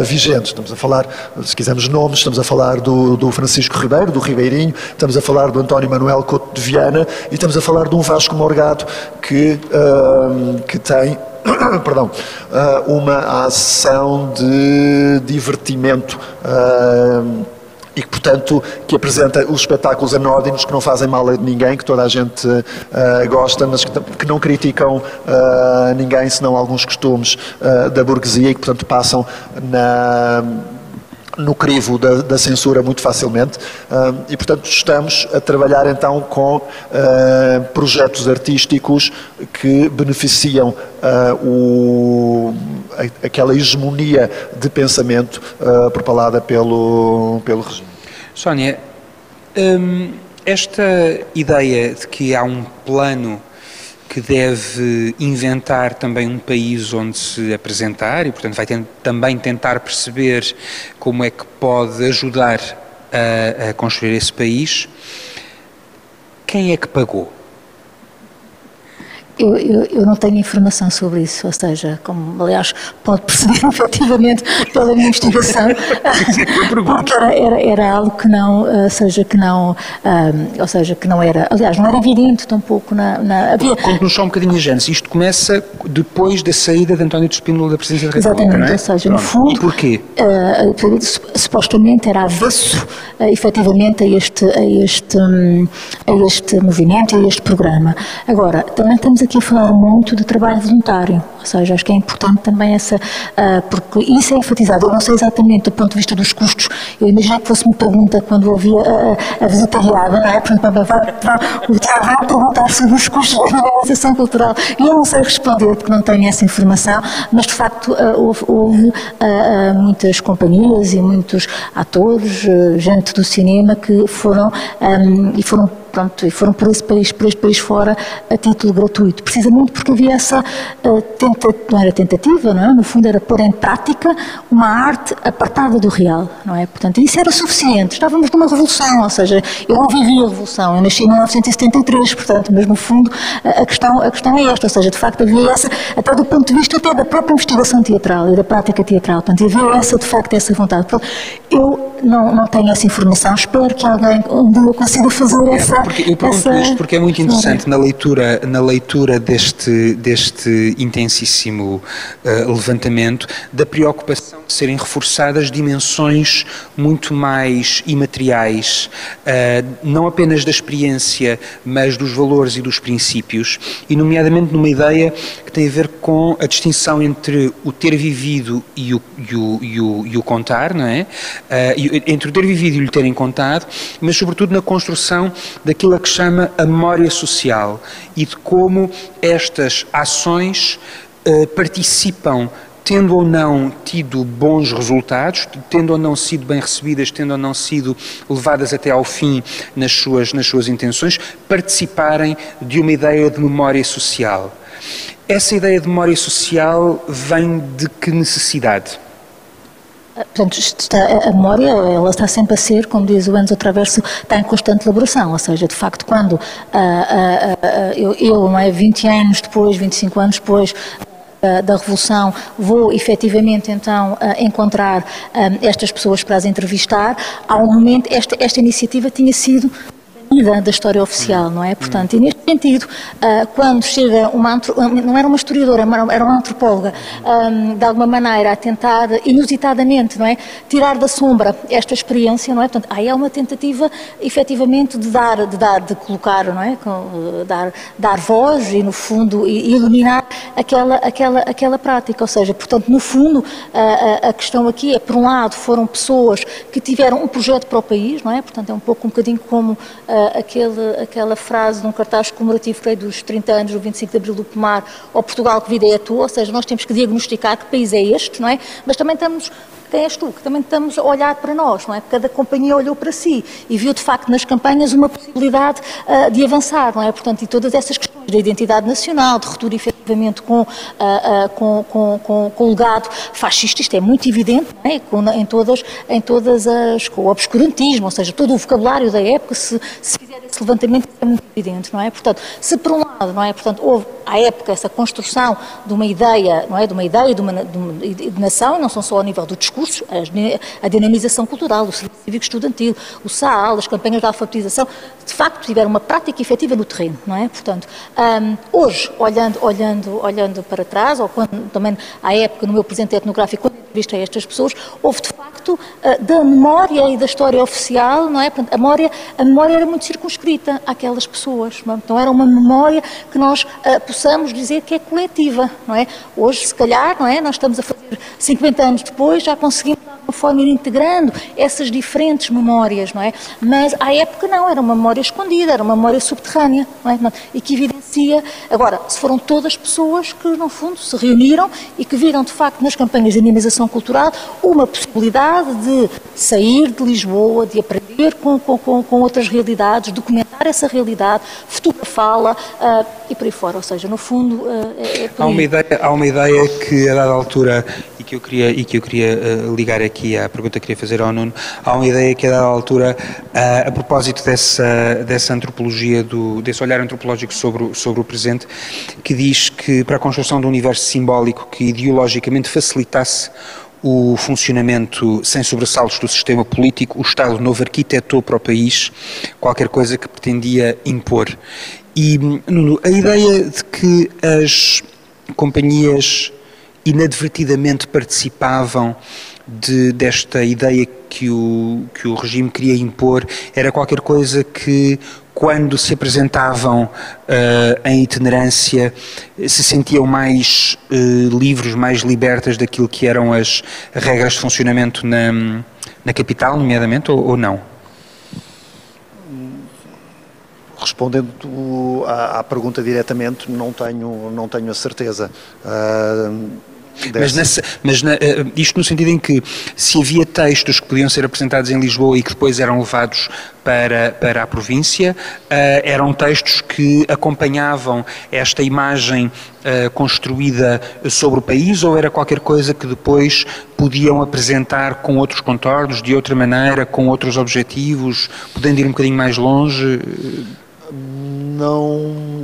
vigente. Estamos a falar, se quisermos nomes, estamos a falar do, do Francisco Ribeiro, do Ribeirinho, estamos a falar do António Manuel Couto de Viana e estamos a falar de um Vasco Morgado que, que tem perdão, ah, uma ação de divertimento uh, e que, portanto, que apresenta os espetáculos anódinos que não fazem mal a ninguém, que toda a gente uh, gosta, mas que, que não criticam uh, ninguém, senão alguns costumes da burguesia e que, portanto, passam na no crivo da, da, censura muito facilmente uh, e, portanto, estamos a trabalhar então com uh, projetos artísticos que beneficiam uh, o, a, aquela hegemonia de pensamento propalada pelo, pelo regime. Sónia, hum, esta ideia de que há um plano que deve inventar também um país onde se apresentar e, portanto, vai também tentar perceber como é que pode ajudar a, a construir esse país. Quem é que pagou? Eu, eu, eu, não tenho informação sobre isso, ou seja, como aliás pode perceber efetivamente pela minha investigação, porque era, era, era, algo que não, ou eh, seja, que não, um, eh, ou seja, que não era, aliás, não era evidente tampouco na... na. Conte-nos só um bocadinho a gênese, isto começa depois da saída de António de Espínola da presidência da República, Exatamente, é? ou seja, no fundo... E porquê? Uh, supostamente era avesso, uh, efetivamente, a este, a, este, um, a este movimento, a este programa. Agora, também estamos aqui aqui a falar muito de trabalho voluntário, ou seja, acho que é importante também essa, uh, porque isso é enfatizado. Eu não sei exatamente do ponto de vista dos custos, eu imagino que fosse uma pergunta quando ouvia a, a visita guiada, não é? Portanto, vai, vai, Tiago vai perguntar sobre os custos da organização cultural eu não sei responder porque não tenho essa informação, mas de facto uh, houve, houve uh, muitas companhias e muitos atores, gente do cinema que foram um, e foram pronto, e foram por esse país, por país fora, a título gratuito, precisamente porque havia essa uh, tentativa, não era tentativa, não é? no fundo era pôr em prática uma arte apartada do real, não é? Portanto, isso era suficiente, estávamos numa revolução, ou seja, eu não vivi a revolução, eu nasci em 1973, portanto, mas no fundo a questão, a questão é esta, ou seja, de facto havia essa, até do ponto de vista até da própria investigação teatral e da prática teatral, portanto, havia essa, de facto, essa vontade. Eu não, não tenho essa informação, espero que alguém um dia consiga fazer essa porque, eu pergunto isto porque é muito interessante na leitura, na leitura deste, deste intensíssimo uh, levantamento da preocupação de serem reforçadas dimensões muito mais imateriais, uh, não apenas da experiência, mas dos valores e dos princípios, e nomeadamente numa ideia que tem a ver com a distinção entre o ter vivido e o, e o, e o, e o contar, não é? Uh, entre o ter vivido e o terem contado, mas sobretudo na construção daquilo a que chama a memória social e de como estas ações uh, participam tendo ou não tido bons resultados, tendo ou não sido bem recebidas, tendo ou não sido levadas até ao fim nas suas, nas suas intenções, participarem de uma ideia de memória social. Essa ideia de memória social vem de que necessidade? Portanto, está, a memória, ela está sempre a ser, como diz o Enzo Traverso, está em constante elaboração, ou seja, de facto, quando ah, ah, ah, eu, eu, não é, 20 anos depois, 25 anos depois, da Revolução, vou efetivamente então encontrar estas pessoas para as entrevistar. Há um momento, esta, esta iniciativa tinha sido da história oficial, não é? Portanto, e neste sentido, ah, quando chega uma, não era uma historiadora, era uma antropóloga, de alguma maneira a tentar, inusitadamente, não é? Tirar da sombra esta experiência, não é? Portanto, aí é uma tentativa, efetivamente, de dar, de dar, de colocar, não é? Dar, dar voz e, no fundo, iluminar aquela, aquela, aquela prática, ou seja, portanto, no fundo, a, a questão aqui é, por um lado, foram pessoas que tiveram um projeto para o país, não é? Portanto, é um pouco um bocadinho como aquele, aquela frase de um cartaz comemorativo que dos 30 anos do 25 de Abril do Pomar ao Portugal que vida é a tua, ou seja, nós temos que diagnosticar que país é este, não é? Mas também estamos quem és tu, que também estamos a olhar para nós, não é? Cada companhia olhou para si e viu de facto nas campanhas uma possibilidade uh, de avançar, não é? Portanto, e todas essas questões da identidade nacional, de ruptura efetivamente com, uh, uh, com, com, com, com, o legado fascista, isto é muito evidente, não é? Com, em, todas, em todas as. com o obscurantismo, ou seja, todo o vocabulário da época, se, se fizer esse levantamento, é muito evidente, não é? Portanto, se por um lado, não é? Portanto, houve à época essa construção de uma ideia, não é? De uma ideia de uma, de uma de nação, não são só ao nível do discurso, a dinamização cultural, o cívico estudantil, o SAAL, as campanhas de alfabetização, de facto tiveram uma prática efetiva no terreno, não é? Portanto, um, hoje, olhando, olhando, olhando para trás, ou quando, também à época, no meu presente etnográfico, quando entrevistei estas pessoas, houve de facto uh, da memória e da história oficial, não é? Portanto, a memória, a memória era muito circunscrita àquelas pessoas, não é? Então era uma memória que nós uh, possamos dizer que é coletiva, não é? Hoje, se calhar, não é? Nós estamos a fazer 50 anos depois, já conseguimos uma forma ir integrando essas diferentes memórias, não é? Mas à época não, era uma memória escondida, era uma memória subterrânea, não é? E que evidencia, agora, se foram todas pessoas que, no fundo, se reuniram e que viram, de facto, nas campanhas de dinamização cultural, uma possibilidade de sair de Lisboa, de aprender com, com, com outras realidades, documentar essa realidade, fotografá-la uh, e por aí fora, ou seja, no fundo... Uh, é há, uma ideia, há uma ideia que, a dada altura, e que eu queria, e que eu queria uh, ligar aqui a pergunta que queria fazer ao Nuno, há uma ideia que a dada altura, a, a propósito dessa, dessa antropologia, do, desse olhar antropológico sobre, sobre o presente, que diz que para a construção de um universo simbólico que ideologicamente facilitasse o funcionamento sem sobressaltos do sistema político, o Estado novo arquitetou para o país qualquer coisa que pretendia impor. E, Nuno, a ideia de que as companhias inadvertidamente participavam de, desta ideia que o, que o regime queria impor era qualquer coisa que, quando se apresentavam uh, em itinerância, se sentiam mais uh, livres, mais libertas daquilo que eram as regras de funcionamento na, na capital, nomeadamente, ou, ou não? Respondendo à, à, pergunta diretamente, não tenho, não tenho a certeza. Uh, mas, nessa, mas na, eh, isto no sentido em que se havia textos que podiam ser apresentados em Lisboa e que depois eram levados para, para a província, uh, eram textos que acompanhavam esta imagem uh, construída sobre o país ou era qualquer coisa que depois podiam apresentar com outros contornos, de outra maneira, com outros objetivos, podendo ir um bocadinho mais longe? Não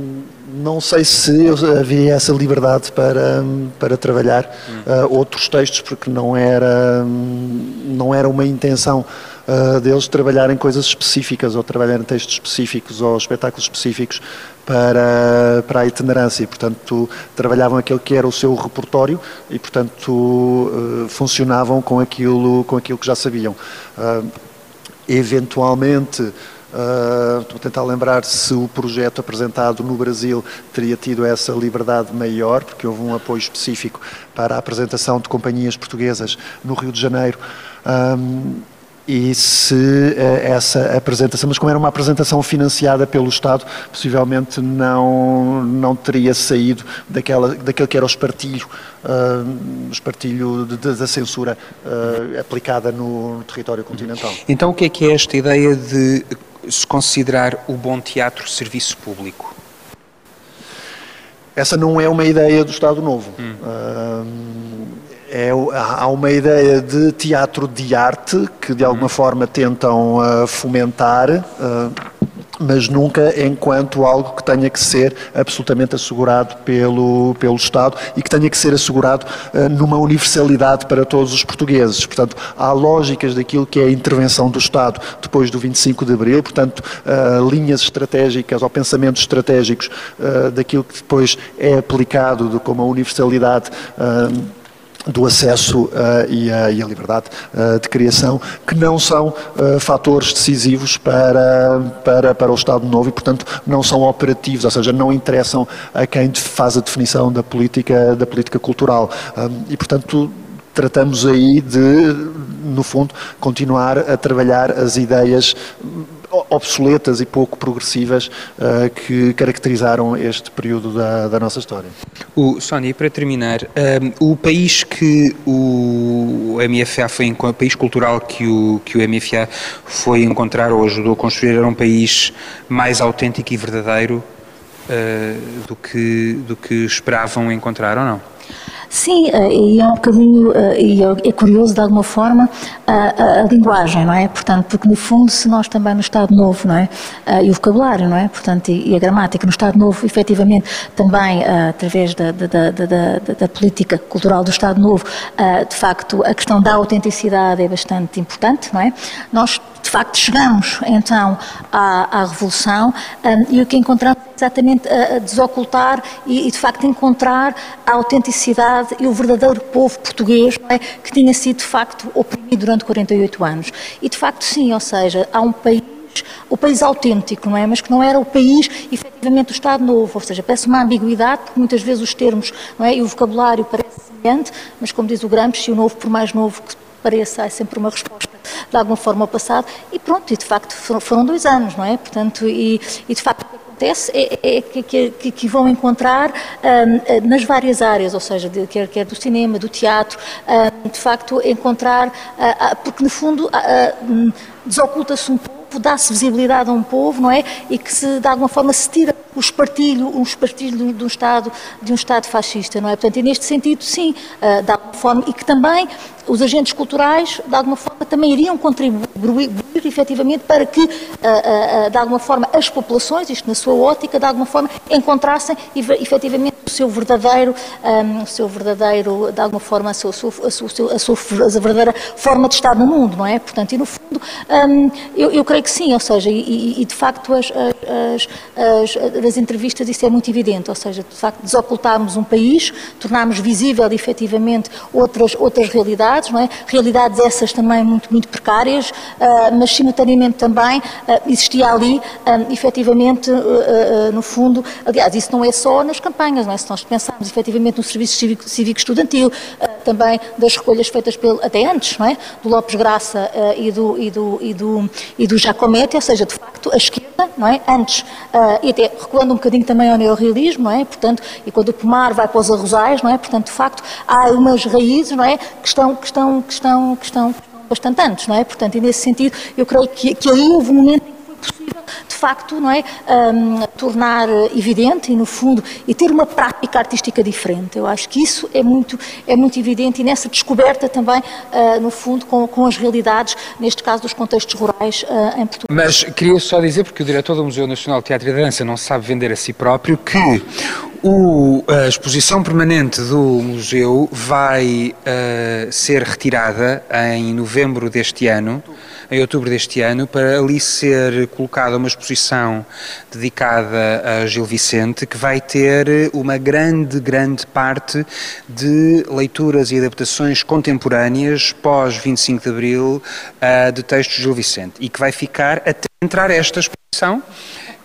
não sei se havia essa liberdade para, para trabalhar uh, outros textos, porque não era, não era uma intenção uh, deles trabalharem coisas específicas, ou trabalharem textos específicos, ou espetáculos específicos para, para a itinerância. E, portanto, trabalhavam aquilo que era o seu repertório e, portanto, uh, funcionavam com aquilo, com aquilo que já sabiam. eventualmente, Uh, estou a tentar lembrar se o projeto apresentado no Brasil teria tido essa liberdade maior, porque houve um apoio específico para a apresentação de companhias portuguesas no Rio de Janeiro. Um, e se uh, essa apresentação, mas como era uma apresentação financiada pelo Estado, possivelmente não, não teria saído daquela, daquele que era o espartilho, uh, espartilho de, de, da censura uh, aplicada no, no território continental. Então o que é que é esta ideia de se considerar o bom teatro serviço público? Essa não é uma ideia do Estado Novo. Hum. É, há uma ideia de teatro de arte que de alguma hum. forma tentam uh, fomentar. Uh, mas nunca enquanto algo que tenha que ser absolutamente assegurado pelo, pelo Estado e que tenha que ser assegurado uh, numa universalidade para todos os portugueses. Portanto, há lógicas daquilo que é a intervenção do Estado depois do 25 de Abril, portanto, uh, linhas estratégicas ou pensamentos estratégicos uh, daquilo que depois é aplicado de, como a universalidade do acesso uh, e, a, e, a, liberdade uh, de criação, que não são uh, fatores decisivos para, para, para o Estado Novo e, portanto, não são operativos, ou seja, não interessam a quem faz a definição da política, da política cultural. e, portanto, tratamos aí de, no fundo, continuar a trabalhar as ideias obsoletas e pouco progressivas uh, que caracterizaram este período da, da nossa história. O, Sónia, para terminar, um, eh, o país que o MFA foi, o país cultural que o, que o MFA foi encontrar ou ajudou a construir era um país mais autêntico e verdadeiro do, que, do que esperavam encontrar ou não? Sim, eh, e é um bocadinho, eh, e é, curioso de alguma forma, a, a, linguagem, não é? Portanto, porque no fundo, se nós também no Estado Novo, não é? Eh, e o vocabulário, não é? Portanto, e, a gramática no Estado Novo, efetivamente, também através da, da, da, da política cultural do Estado Novo, de facto, a questão da autenticidade é bastante importante, não é? Nós de facto chegamos então à, à Revolução um, e o que encontramos é exatamente a, a desocultar e, e, de facto encontrar a autenticidade e o verdadeiro povo português é, que tinha sido de facto oprimido durante 48 anos. E de facto sim, ou seja, há um país o país autêntico, não é? Mas que não era o país, efetivamente, do Estado Novo, ou seja, parece uma ambiguidade, porque muitas vezes os termos é? e o vocabulário parecem semelhante, mas como diz o Gramsci, o novo, por mais novo que pareça, é sempre uma resposta de alguma forma ao passado, e pronto, e de facto foram dois anos, não é? Portanto, e, e de facto acontece é, é que, que, que, vão encontrar um, nas várias áreas, ou seja, de, quer, quer do cinema, do teatro, um, de facto encontrar, uh, uh, porque no fundo uh, desoculta-se um pouco dá-se visibilidade a um povo, não é? E que se, de alguma forma, se tira o espartilho, um espartilho de um Estado, de um Estado fascista, não é? Portanto, e neste sentido, sim, de alguma forma, e que também os agentes culturais, de alguma forma, também iriam contribuir, efetivamente, para que, uh, uh, de alguma forma, as populações, isto na sua ótica, de alguma forma, encontrassem efetivamente o seu verdadeiro, o seu verdadeiro, de alguma forma, a sua, a sua, a sua, a sua verdadeira forma de estar no mundo, não é? Portanto, e no fundo, eu, eu creio que sim, ou seja, e, e de facto as, as, as, as, entrevistas isso é muito evidente, ou seja, de facto desocultarmos um país, tornarmos visível efetivamente outras, outras realidades, não é? realidades essas também muito, muito precárias, uh, mas simultaneamente também uh, existia ali um, efetivamente, no fundo, aliás, isso não é só nas campanhas, não é? se nós pensarmos efetivamente no serviço cívico, cívico estudantil, também das recolhas feitas pelo, até antes, não é? do Lopes Graça e do, e do, e do, e do Jacomete, ou seja, de facto, a esquerda, não é? Antes, uh, e até recuando um bocadinho também ao neorrealismo, não é? Portanto, e quando o pomar vai para os arrozais, não é? Portanto, de facto, há umas raízes, não é? Que estão, que estão, que estão, que estão bastante antes, não é? Portanto, e nesse sentido, eu creio que, que aí houve um momento possível de facto, não é, um, tornar evidente e, no fundo, e ter uma prática artística diferente. Eu acho que isso é muito, é muito evidente e nessa descoberta também, uh, no fundo, com, com, as realidades, neste caso dos contextos rurais uh, em Portugal. Mas queria só dizer, porque o diretor do Museu Nacional de Teatro e Dança não sabe vender a si próprio, que o, a exposição permanente do museu vai uh, ser retirada em novembro deste ano em outubro deste ano, para ali ser colocada uma exposição dedicada a Gil Vicente, que vai ter uma grande, grande parte de leituras e adaptações contemporâneas pós 25 de Abril uh, de textos de Gil Vicente e que vai ficar até entrar esta exposição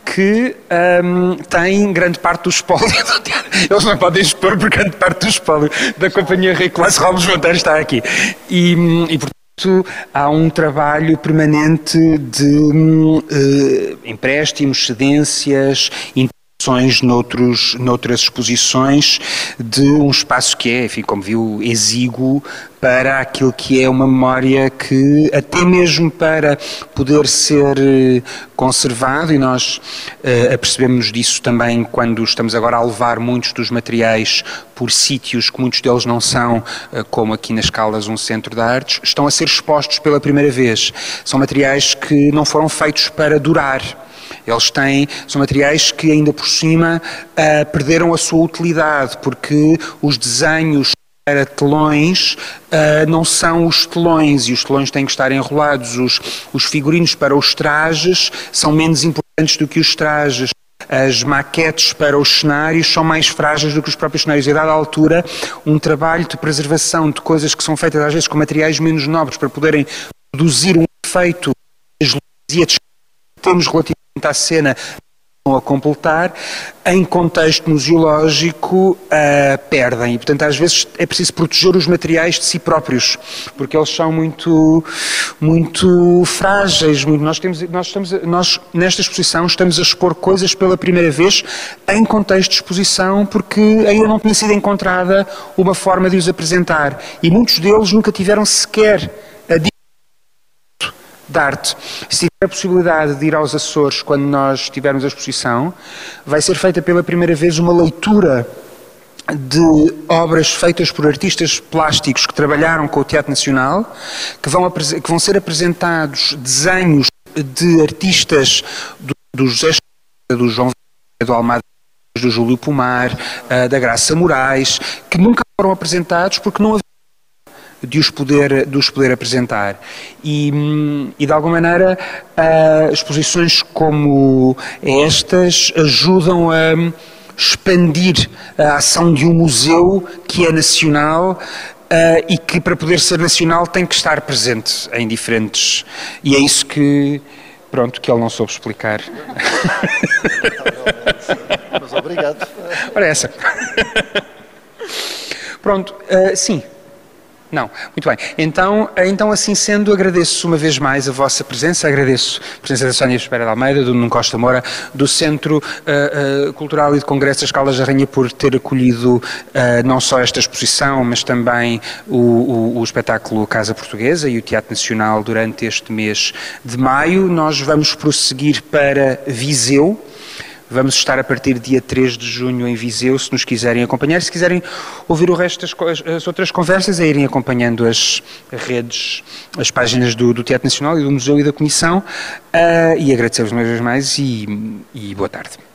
que um, tem grande parte do espólio. Eles não podem expor porque grande parte do espólio da Companhia Rei Clássico Ramos Monteiro está aqui. E, e portanto, há um trabalho permanente de uh, empréstimos, cedências, intervenções noutros, noutras exposições de um espaço que é, enfim, como viu, exíguo para aquilo que é uma memória que, até mesmo para poder ser eh, conservado, e nós uh, apercebemos disso também quando estamos agora a levar muitos dos materiais por sítios que muitos deles não são, uh, como aqui nas Caldas, um centro de artes, estão a ser expostos pela primeira vez. São materiais que não foram feitos para durar. Eles têm, são materiais que ainda por cima uh, perderam a sua utilidade, porque os desenhos para telões uh, não são os telões e os telões têm que estar enrolados. Os, os figurinos para os trajes são menos importantes do que os trajes. As maquetes para os cenários são mais frágeis do que os próprios cenários. E a altura, um trabalho de preservação de coisas que são feitas às vezes com materiais menos nobres para poderem produzir um efeito as luzes e a temos relativamente à cena a completar, em contexto museológico uh, perdem. E, portanto, às vezes é preciso proteger os materiais de si próprios, porque eles são muito, muito frágeis. Muito, nós, temos, nós, estamos, nós, nesta exposição, estamos a expor coisas pela primeira vez em contexto de exposição, porque ainda não tinha sido encontrada uma forma de os apresentar. E muitos deles nunca tiveram sequer de arte. Se tiver a possibilidade de ir aos Açores quando nós tivermos a exposição, vai ser feita pela primeira vez uma leitura de obras feitas por artistas plásticos que trabalharam com o Teatro Nacional, que vão, que vão ser apresentados desenhos de artistas do, do José do João do Almada do Júlio Pomar, eh, da Graça Moraes, que nunca foram apresentados porque não havia de os poder, de os poder apresentar. E, e de alguma maneira, uh, exposições como estas ajudam a expandir a ação de um museu que é nacional Uh, e que para poder ser nacional tem que estar presente em diferentes. E é isso que, pronto, que ele não soube explicar. Mas obrigado. Ora, essa. Pronto, uh, sim. Não, muito bem. Então, então, assim sendo, agradeço uma vez mais a vossa presença, agradeço a presença da Sónia Espera de Almeida, do Nuno Costa Moura, do Centro uh, uh, Cultural e de Congressos das Caldas da Rainha por ter acolhido uh, não só esta exposição, mas também o, o, o espetáculo Casa Portuguesa e o Teatro Nacional durante este mês de maio. Nós vamos prosseguir para Viseu, Vamos estar a partir dia 3 de junho em Viseu, se nos quiserem acompanhar. Se quiserem ouvir o resto das as outras conversas, é irem acompanhando as redes, as páginas do, do Teatro Nacional e do Museu e da Comissão. Uh, e agradecer-vos uma vez mais e, e boa tarde.